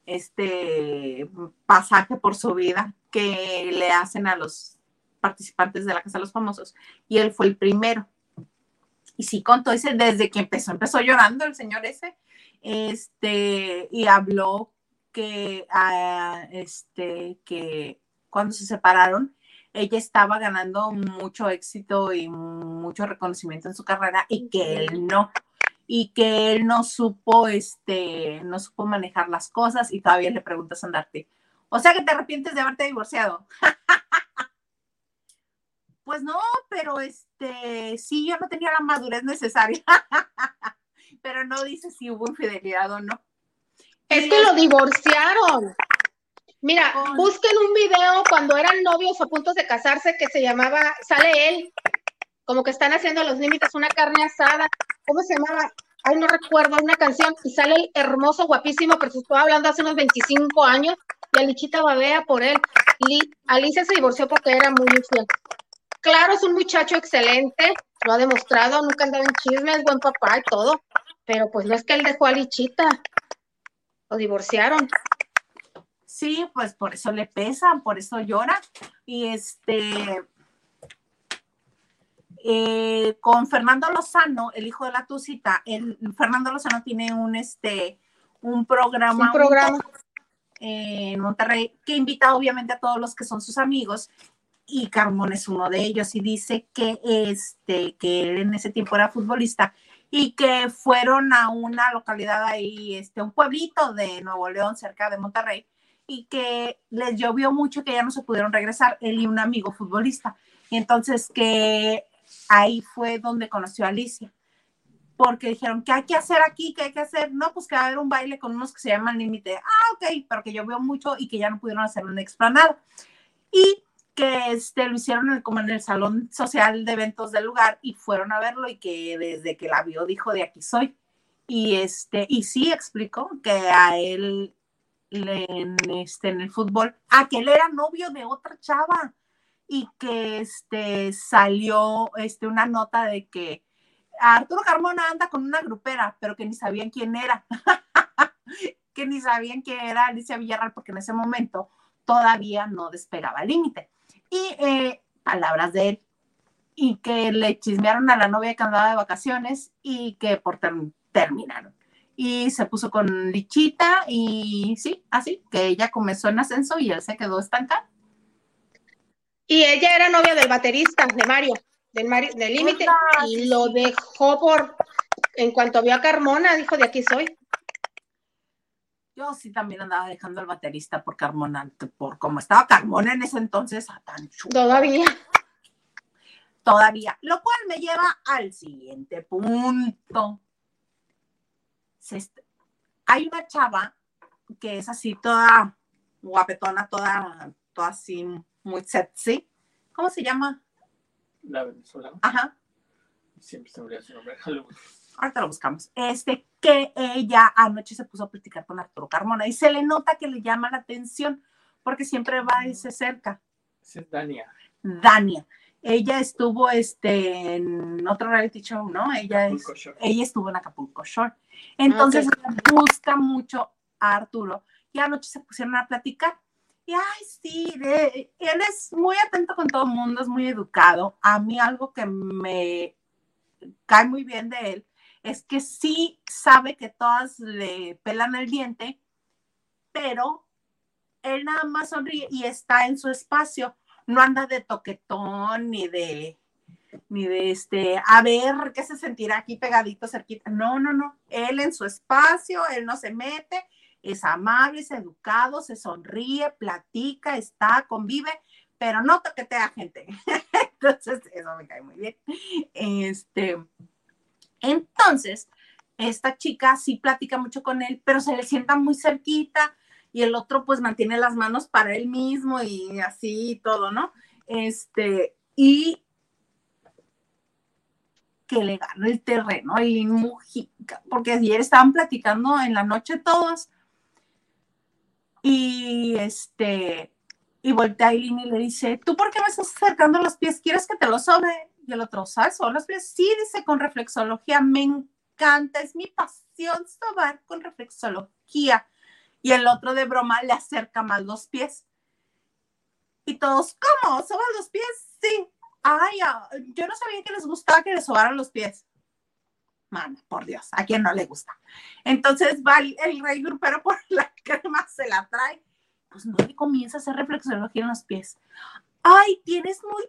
este pasaje por su vida que le hacen a los participantes de la Casa de los Famosos, y él fue el primero. Y sí contó, dice, desde que empezó, empezó llorando el señor ese, este, y habló que, ah, este, que cuando se separaron, ella estaba ganando mucho éxito y mucho reconocimiento en su carrera y que él no y que él no supo este no supo manejar las cosas y todavía le preguntas a andarte o sea que te arrepientes de haberte divorciado pues no pero este sí yo no tenía la madurez necesaria pero no dice si hubo infidelidad o no es que lo divorciaron. Mira, busquen un video cuando eran novios o puntos de casarse que se llamaba, sale él, como que están haciendo los límites, una carne asada, ¿cómo se llamaba? Ay, no recuerdo, una canción, y sale el hermoso, guapísimo, pero se estaba hablando hace unos 25 años, y Alichita babea por él. Y Alicia se divorció porque era muy infiel. Claro, es un muchacho excelente, lo ha demostrado, nunca andaba en chismes, buen papá y todo, pero pues no es que él dejó a Alichita, lo divorciaron. Sí, pues por eso le pesa, por eso llora. Y este, eh, con Fernando Lozano, el hijo de la Tucita, el, Fernando Lozano tiene un, este, un programa, un programa. en Monterrey que invita obviamente a todos los que son sus amigos y Carmón es uno de ellos y dice que este que él en ese tiempo era futbolista y que fueron a una localidad ahí, este, un pueblito de Nuevo León cerca de Monterrey y que les llovió mucho que ya no se pudieron regresar, él y un amigo futbolista. Y entonces que ahí fue donde conoció a Alicia. Porque dijeron, ¿qué hay que hacer aquí? ¿Qué hay que hacer? No, pues que va a haber un baile con unos que se llaman Límite. Ah, ok, pero que llovió mucho y que ya no pudieron hacer una explanada. Y que este, lo hicieron como en el salón social de eventos del lugar y fueron a verlo y que desde que la vio dijo, de aquí soy. Y, este, y sí explicó que a él en, este, en el fútbol, a que él era novio de otra chava y que este, salió este, una nota de que Arturo Carmona anda con una grupera, pero que ni sabían quién era, que ni sabían quién era Alicia Villarreal, porque en ese momento todavía no despegaba límite. Y eh, palabras de él, y que le chismearon a la novia que andaba de vacaciones y que por terminaron y se puso con Lichita y sí, así, que ella comenzó en ascenso y él se quedó estancado. Y ella era novia del baterista, de Mario, del, del Límite, y lo dejó por, en cuanto vio a Carmona, dijo, de aquí soy. Yo sí también andaba dejando al baterista por Carmona, por como estaba Carmona en ese entonces, a tan chulo. Todavía. Todavía. Lo cual me lleva al siguiente punto hay una chava que es así toda guapetona, toda, toda así muy sexy. ¿Cómo se llama? La venezolana. Ajá. Siempre se me su nombre. Ahorita lo buscamos. Este, que ella anoche se puso a platicar con Arturo Carmona y se le nota que le llama la atención porque siempre va y se acerca. es Dania. Dania ella estuvo este, en otro reality show, ¿no? Ella, es, ella estuvo en Acapulco Shore. Entonces busca mucho a Arturo y anoche se pusieron a platicar. Y ay, sí, él es muy atento con todo el mundo, es muy educado. A mí algo que me cae muy bien de él es que sí sabe que todas le pelan el diente, pero él nada más sonríe y está en su espacio no anda de toquetón ni de ni de este, a ver qué se sentirá aquí pegadito cerquita. No, no, no. Él en su espacio, él no se mete, es amable, es educado, se sonríe, platica, está, convive, pero no toquetea gente. entonces, eso me cae muy bien. Este, entonces, esta chica sí platica mucho con él, pero se le sienta muy cerquita, y el otro pues mantiene las manos para él mismo y así y todo, ¿no? Este, y que le gana el terreno y Mujica, porque ayer estaban platicando en la noche todos y este, y voltea a Aileen y le dice, ¿tú por qué me estás acercando los pies? ¿Quieres que te los sobre? Y el otro, ¿sabes? Pies. Sí, dice con reflexología, me encanta, es mi pasión sobar con reflexología y el otro de broma le acerca más los pies. Y todos, ¿cómo? ¿Soban los pies? Sí. Ay, ah, yo no sabía que les gustaba que les sobaran los pies. Mano, por Dios, a quien no le gusta. Entonces va el, rey grupero por la crema, se la trae. Pues no le comienza a hacer reflexología en los pies. Ay, tienes muy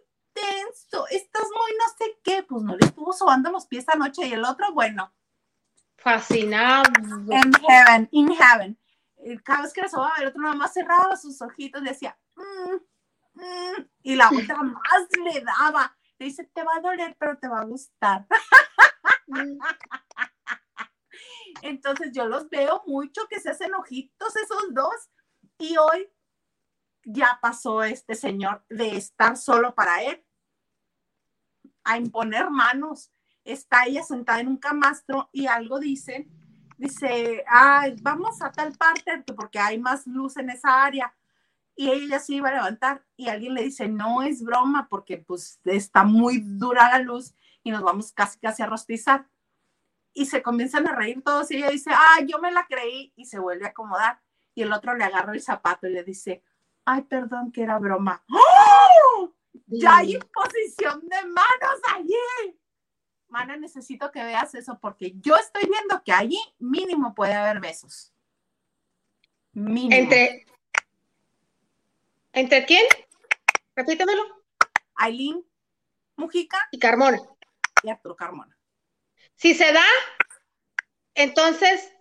estás muy no sé qué. Pues no le estuvo sobando los pies anoche y el otro, bueno. Fascinado. En heaven, in heaven cada vez que le sobaba, el otro nada más cerraba sus ojitos y decía, mm, mm", y la otra más le daba. Le dice, te va a doler, pero te va a gustar. Entonces yo los veo mucho que se hacen ojitos esos dos. Y hoy ya pasó este señor de estar solo para él a imponer manos. Está ella sentada en un camastro y algo dice, dice, ay, vamos a tal parte porque hay más luz en esa área. Y ella se iba a levantar y alguien le dice, no es broma porque pues está muy dura la luz y nos vamos casi casi a rostizar. Y se comienzan a reír todos y ella dice, ay, yo me la creí y se vuelve a acomodar. Y el otro le agarra el zapato y le dice, ay, perdón que era broma. ¡Oh! Ya hay imposición de manos allí. Mana, necesito que veas eso porque yo estoy viendo que allí mínimo puede haber besos. Mínimo. Entre. ¿Entre quién? Repítemelo. Aileen Mujica y Carmona. Y Arturo Carmona. Si se da, entonces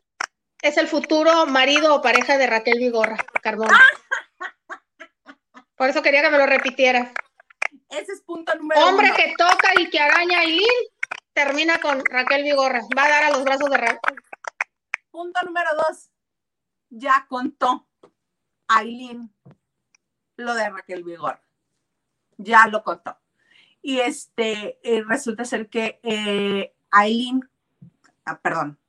es el futuro marido o pareja de Raquel Vigorra, Carmona. Por eso quería que me lo repitieras. Ese es punto número Hombre que toca y que araña Aileen, termina con Raquel Vigorra. Va a dar a los brazos de Raquel. Punto número dos. Ya contó Aileen lo de Raquel Vigorra. Ya lo contó. Y este, eh, resulta ser que eh, Aileen, ah, perdón,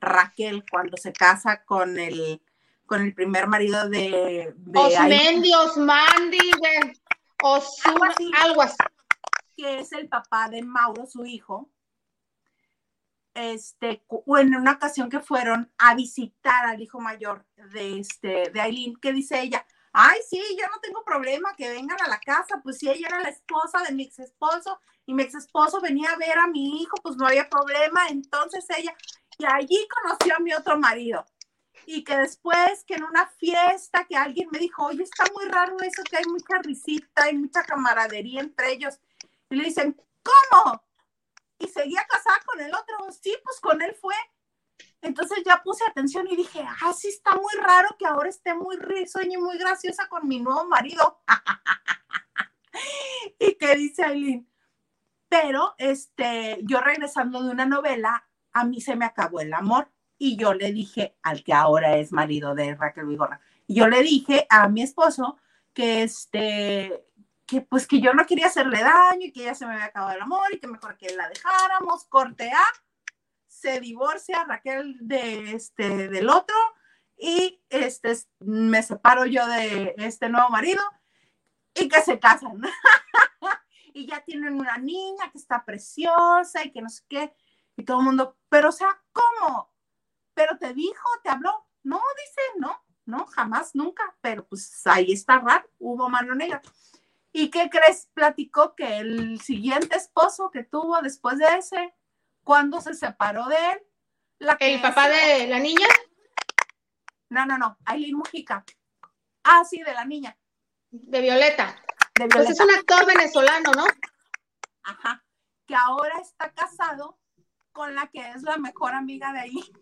Raquel, cuando se casa con el, con el primer marido de. de Osmendi, Osmandi, algo así, Que es el papá de Mauro, su hijo. Este, en una ocasión que fueron a visitar al hijo mayor de este, de Aileen, que dice ella, ay, sí, yo no tengo problema que vengan a la casa, pues si ella era la esposa de mi ex esposo y mi ex esposo venía a ver a mi hijo, pues no había problema, entonces ella, y allí conoció a mi otro marido y que después que en una fiesta que alguien me dijo, oye, está muy raro eso, que hay mucha risita, hay mucha camaradería entre ellos. Y le dicen, ¿cómo? Y seguía casada con el otro. Sí, pues con él fue. Entonces ya puse atención y dije, ah, sí está muy raro que ahora esté muy risueña y muy graciosa con mi nuevo marido. y que dice Aileen, pero este, yo regresando de una novela, a mí se me acabó el amor y yo le dije al que ahora es marido de Raquel Vigorra, yo le dije a mi esposo que este que pues que yo no quería hacerle daño y que ya se me había acabado el amor y que mejor que la dejáramos, corte A, se divorcia Raquel de este del otro y este me separo yo de este nuevo marido y que se casan. y ya tienen una niña que está preciosa y que no sé qué y todo el mundo, pero o sea, ¿cómo? Pero te dijo, te habló. No, dice, no, no, jamás, nunca, pero pues ahí está raro, hubo mano negra. ¿Y qué crees? Platicó que el siguiente esposo que tuvo después de ese, cuando se separó de él, la ¿El papá de la niña? No, no, no, Aileen Mujica. Ah, sí, de la niña. De Violeta. De Violeta. Pues es un actor venezolano, ¿no? Ajá. Que ahora está casado con la que es la mejor amiga de ahí.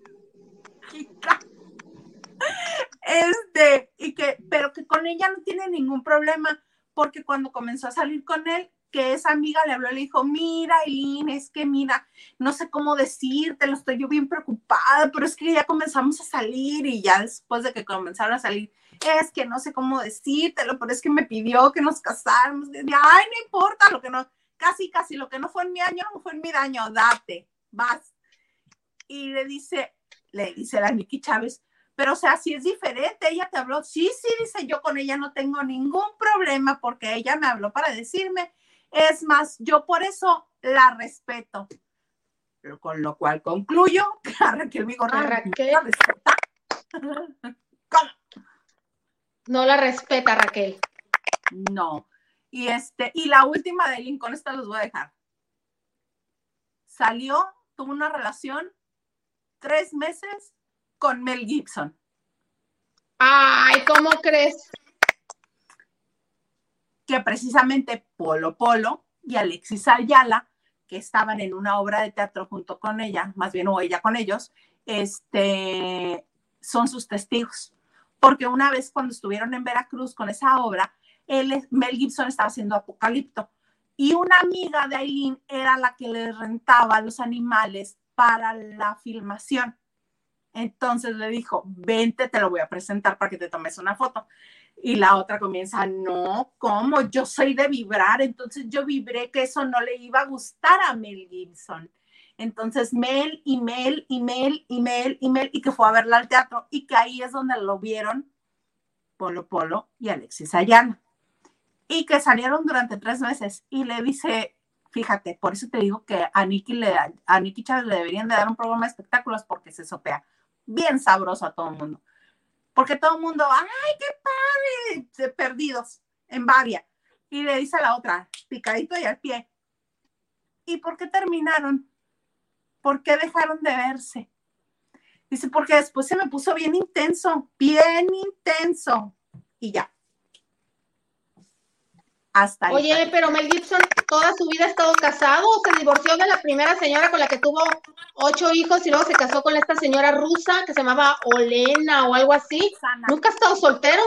Este, y que, pero que con ella no tiene ningún problema, porque cuando comenzó a salir con él, que esa amiga le habló, le dijo, mira, Eileen, es que mira, no sé cómo decirte, lo estoy yo bien preocupada, pero es que ya comenzamos a salir y ya después de que comenzaron a salir, es que no sé cómo decírtelo, pero es que me pidió que nos casáramos. ay, no importa, lo que no, casi, casi, lo que no fue en mi año, no fue en mi daño, date, vas. Y le dice, le dice la Niki Chávez, pero o sea, si es diferente, ella te habló, sí, sí, dice yo con ella no tengo ningún problema porque ella me habló para decirme, es más, yo por eso la respeto. Con lo cual concluyo que a Raquel Raquel. la respeta. No la respeta Raquel. No. Y este, y la última de Lincoln, esta los voy a dejar. Salió, tuvo una relación tres meses con Mel Gibson. Ay, ¿cómo crees? Que precisamente Polo Polo y Alexis Ayala, que estaban en una obra de teatro junto con ella, más bien o ella con ellos, este, son sus testigos. Porque una vez cuando estuvieron en Veracruz con esa obra, él, Mel Gibson estaba haciendo Apocalipto y una amiga de Aileen era la que le rentaba los animales para la filmación. Entonces le dijo, vente, te lo voy a presentar para que te tomes una foto. Y la otra comienza, no, ¿cómo? Yo soy de vibrar, entonces yo vibré que eso no le iba a gustar a Mel Gibson. Entonces Mel y Mel y Mel y Mel y Mel y que fue a verla al teatro y que ahí es donde lo vieron Polo Polo y Alexis Ayala. Y que salieron durante tres meses y le dice, fíjate, por eso te digo que a Nicky, le, a Nicky Chávez le deberían de dar un programa de espectáculos porque se sopea bien sabroso a todo el mundo. Porque todo el mundo, ¡ay, qué padre! Perdidos en Bavia. Y le dice a la otra, picadito y al pie. ¿Y por qué terminaron? ¿Por qué dejaron de verse? Dice, porque después se me puso bien intenso, bien intenso. Y ya. Hasta ahí. Oye, pero Mel Gibson toda su vida ha estado casado, se divorció de la primera señora con la que tuvo ocho hijos y luego se casó con esta señora rusa que se llamaba Olena o algo así. Nunca ha estado soltero.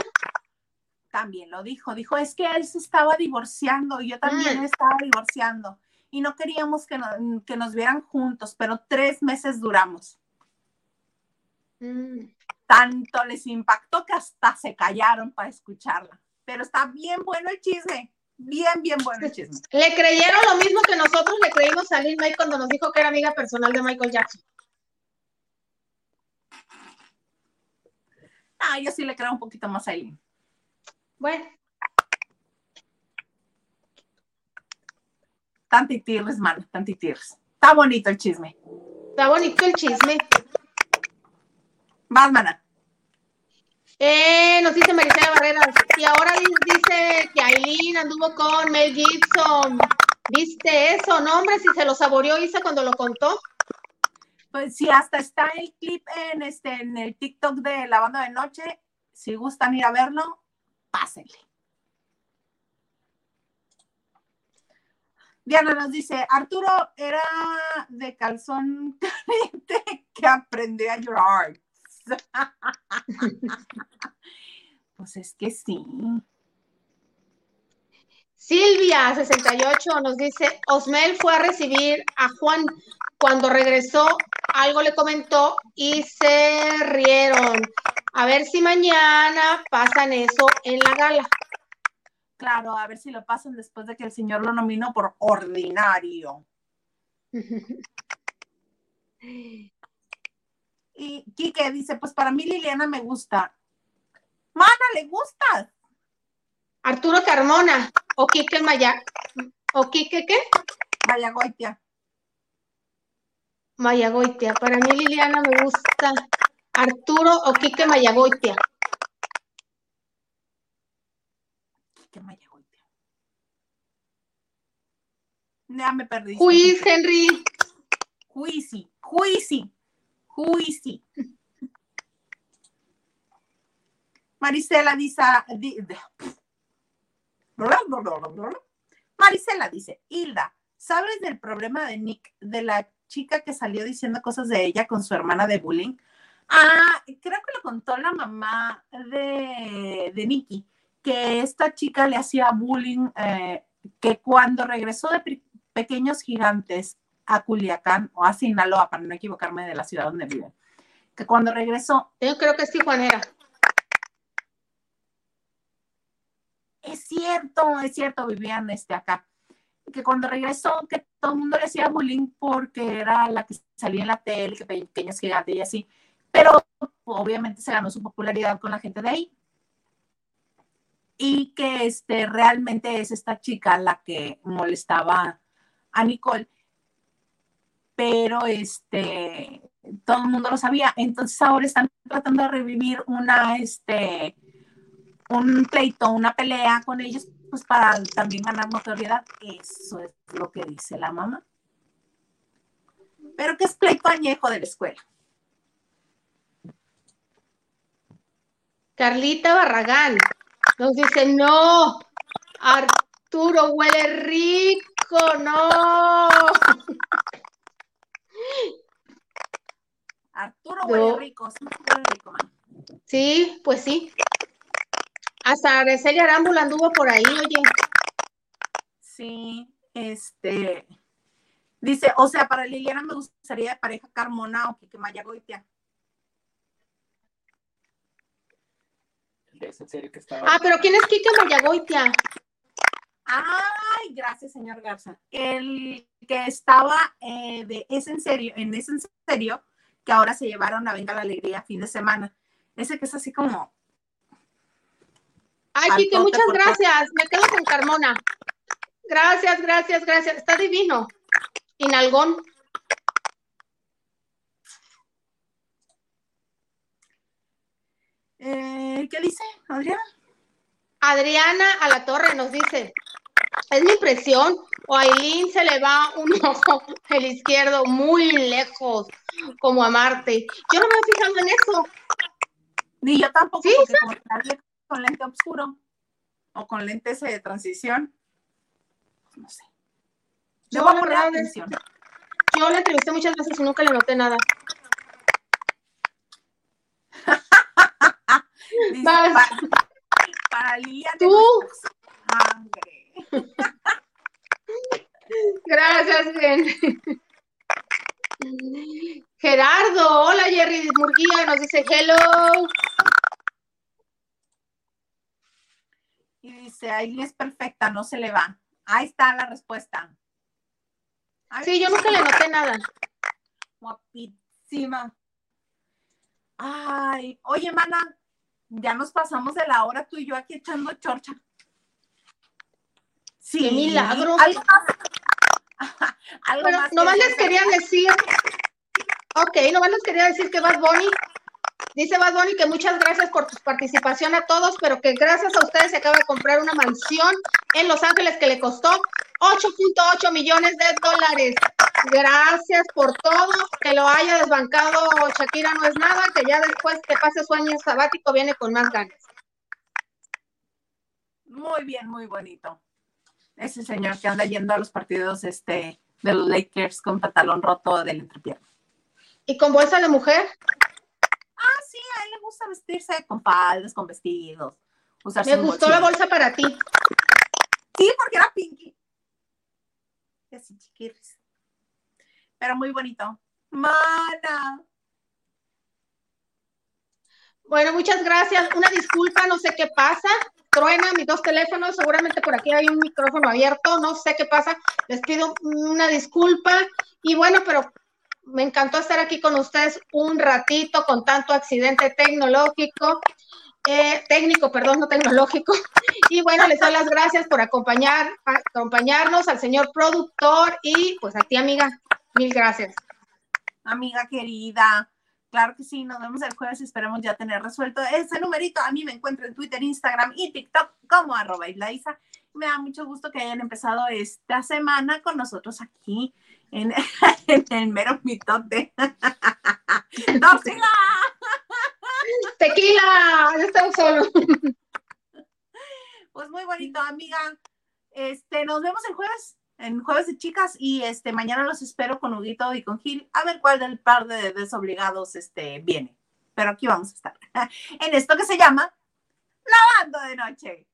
También lo dijo, dijo, es que él se estaba divorciando y yo también mm. estaba divorciando y no queríamos que, que, nos vieran juntos, pero tres meses duramos. Mm. Tanto les impactó que hasta se callaron para escucharla. Pero está bien bueno el chisme. Bien, bien bueno el chisme. Le creyeron lo mismo que nosotros le creímos a Lin May cuando nos dijo que era amiga personal de Michael Jackson. Ah, yo sí le creo un poquito más a Eileen. Bueno. Tantitirres, mano, tantitirres. Está bonito el chisme. Está bonito el chisme. Más, mana. Eh, nos dice Maricela Barreras. Y ahora dice que Aileen anduvo con Mel Gibson. ¿Viste eso? No, hombre, si se lo saboreó Isa cuando lo contó. Pues sí, hasta está el clip en este en el TikTok de la banda de noche. Si gustan ir a verlo, pásenle. Diana nos dice, Arturo era de calzón caliente que aprendió a llorar. pues es que sí. Silvia, 68, nos dice, Osmel fue a recibir a Juan cuando regresó, algo le comentó y se rieron. A ver si mañana pasan eso en la gala. Claro, a ver si lo pasan después de que el señor lo nominó por ordinario. Y Quique dice, pues para mí Liliana me gusta. Mana, ¿le gusta? Arturo Carmona o Quique Maya. ¿O Quique qué? Mayagoitia. Mayagoitia. Para mí Liliana me gusta. Arturo o Quique Mayagoitia. Quique Mayagoitia. Ya me perdí. Juiz, Henry. Juicy, juicy. Juicy. Marisela dice, Marisela dice, Hilda, ¿sabes del problema de Nick, de la chica que salió diciendo cosas de ella con su hermana de bullying? Ah, creo que lo contó la mamá de, de Nicky, que esta chica le hacía bullying, eh, que cuando regresó de Pequeños Gigantes a Culiacán o a Sinaloa, para no equivocarme de la ciudad donde vive. Que cuando regresó. Yo creo que es Tijuanera. Es cierto, es cierto, vivían este, acá. Que cuando regresó, que todo el mundo le hacía bullying porque era la que salía en la tele, que pequeños gigantes y así. Pero obviamente se ganó su popularidad con la gente de ahí. Y que este, realmente es esta chica la que molestaba a Nicole pero este, todo el mundo lo sabía. Entonces ahora están tratando de revivir una, este, un pleito, una pelea con ellos, pues para también ganar notoriedad. Eso es lo que dice la mamá. Pero que es pleito añejo de la escuela. Carlita Barragán nos dice, no, Arturo huele rico, no. Arturo huele rico, sí, rico, Sí, pues sí. Hasta Araceli Arámbula anduvo por ahí, oye. Sí, este. Dice, o sea, para Liliana me gustaría de pareja Carmona o que Mayagoitia. Es en serio que estaba. Ah, pero ¿quién es Kike Mayagoitia? Ay, gracias, señor Garza. El que estaba eh, de Es en serio, en Es en serio, que ahora se llevaron a Venga la Alegría fin de semana. Ese que es así como. Ay, Kike, muchas gracias. Me quedo con Carmona. Gracias, gracias, gracias. Está divino. Inalgón. Eh, ¿Qué dice Adriana? Adriana a la torre nos dice, es mi impresión, o a Aileen se le va un ojo el izquierdo muy lejos, como a Marte. Yo no me he fijado en eso. Ni yo tampoco, ¿Sí, porque como con lente oscuro o con lentes de transición, no sé. Yo, Debo la poner verdad, atención. Yo la entrevisté muchas veces y nunca le noté nada. Dice, para, para Lilian. Tú. Sangre. Gracias, gente. Gerardo, hola Jerry Murguía, nos dice hello. Y dice, Aileen es perfecta, no se le va. Ahí está la respuesta. Ay, Sí, yo nunca le noté nada. Guapísima. Ay, oye, mana, ya nos pasamos de la hora tú y yo aquí echando chorcha. Sí. ¡Qué milagro! Algo más. Algo Bueno, más que nomás les quería decir, ok, nomás les quería decir que Bad Bunny, dice Bad Bunny que muchas gracias por tu participación a todos, pero que gracias a ustedes se acaba de comprar una mansión en Los Ángeles que le costó 8.8 millones de dólares. Gracias por todo, que lo haya desbancado Shakira no es nada, que ya después que pase su año sabático viene con más ganas. Muy bien, muy bonito. Ese señor que anda yendo a los partidos este, de los Lakers con pantalón roto del entrepierna. Y con bolsa de mujer, Ah, sí, a él le gusta vestirse con faldas, con vestidos. Me gustó la bolsa para ti. Sí, porque era pinky. Y así chiquirris. Pero muy bonito. Mana. Bueno, muchas gracias. Una disculpa, no sé qué pasa. Truena mis dos teléfonos, seguramente por aquí hay un micrófono abierto, no sé qué pasa. Les pido una disculpa. Y bueno, pero me encantó estar aquí con ustedes un ratito con tanto accidente tecnológico, eh, técnico, perdón, no tecnológico. Y bueno, les doy las gracias por acompañar, acompañarnos al señor productor y pues a ti, amiga. Mil gracias. Amiga querida. Claro que sí, nos vemos el jueves y esperemos ya tener resuelto ese numerito. A mí me encuentro en Twitter, Instagram y TikTok como arroba Islaisa. Me da mucho gusto que hayan empezado esta semana con nosotros aquí en, en el mero mitote. ¡Tóxica! Tequila, ya estamos solos. Pues muy bonito, amiga. Este, nos vemos el jueves, en jueves de chicas, y este, mañana los espero con Huguito y con Gil, a ver cuál del par de desobligados este, viene. Pero aquí vamos a estar. En esto que se llama Lavando de Noche.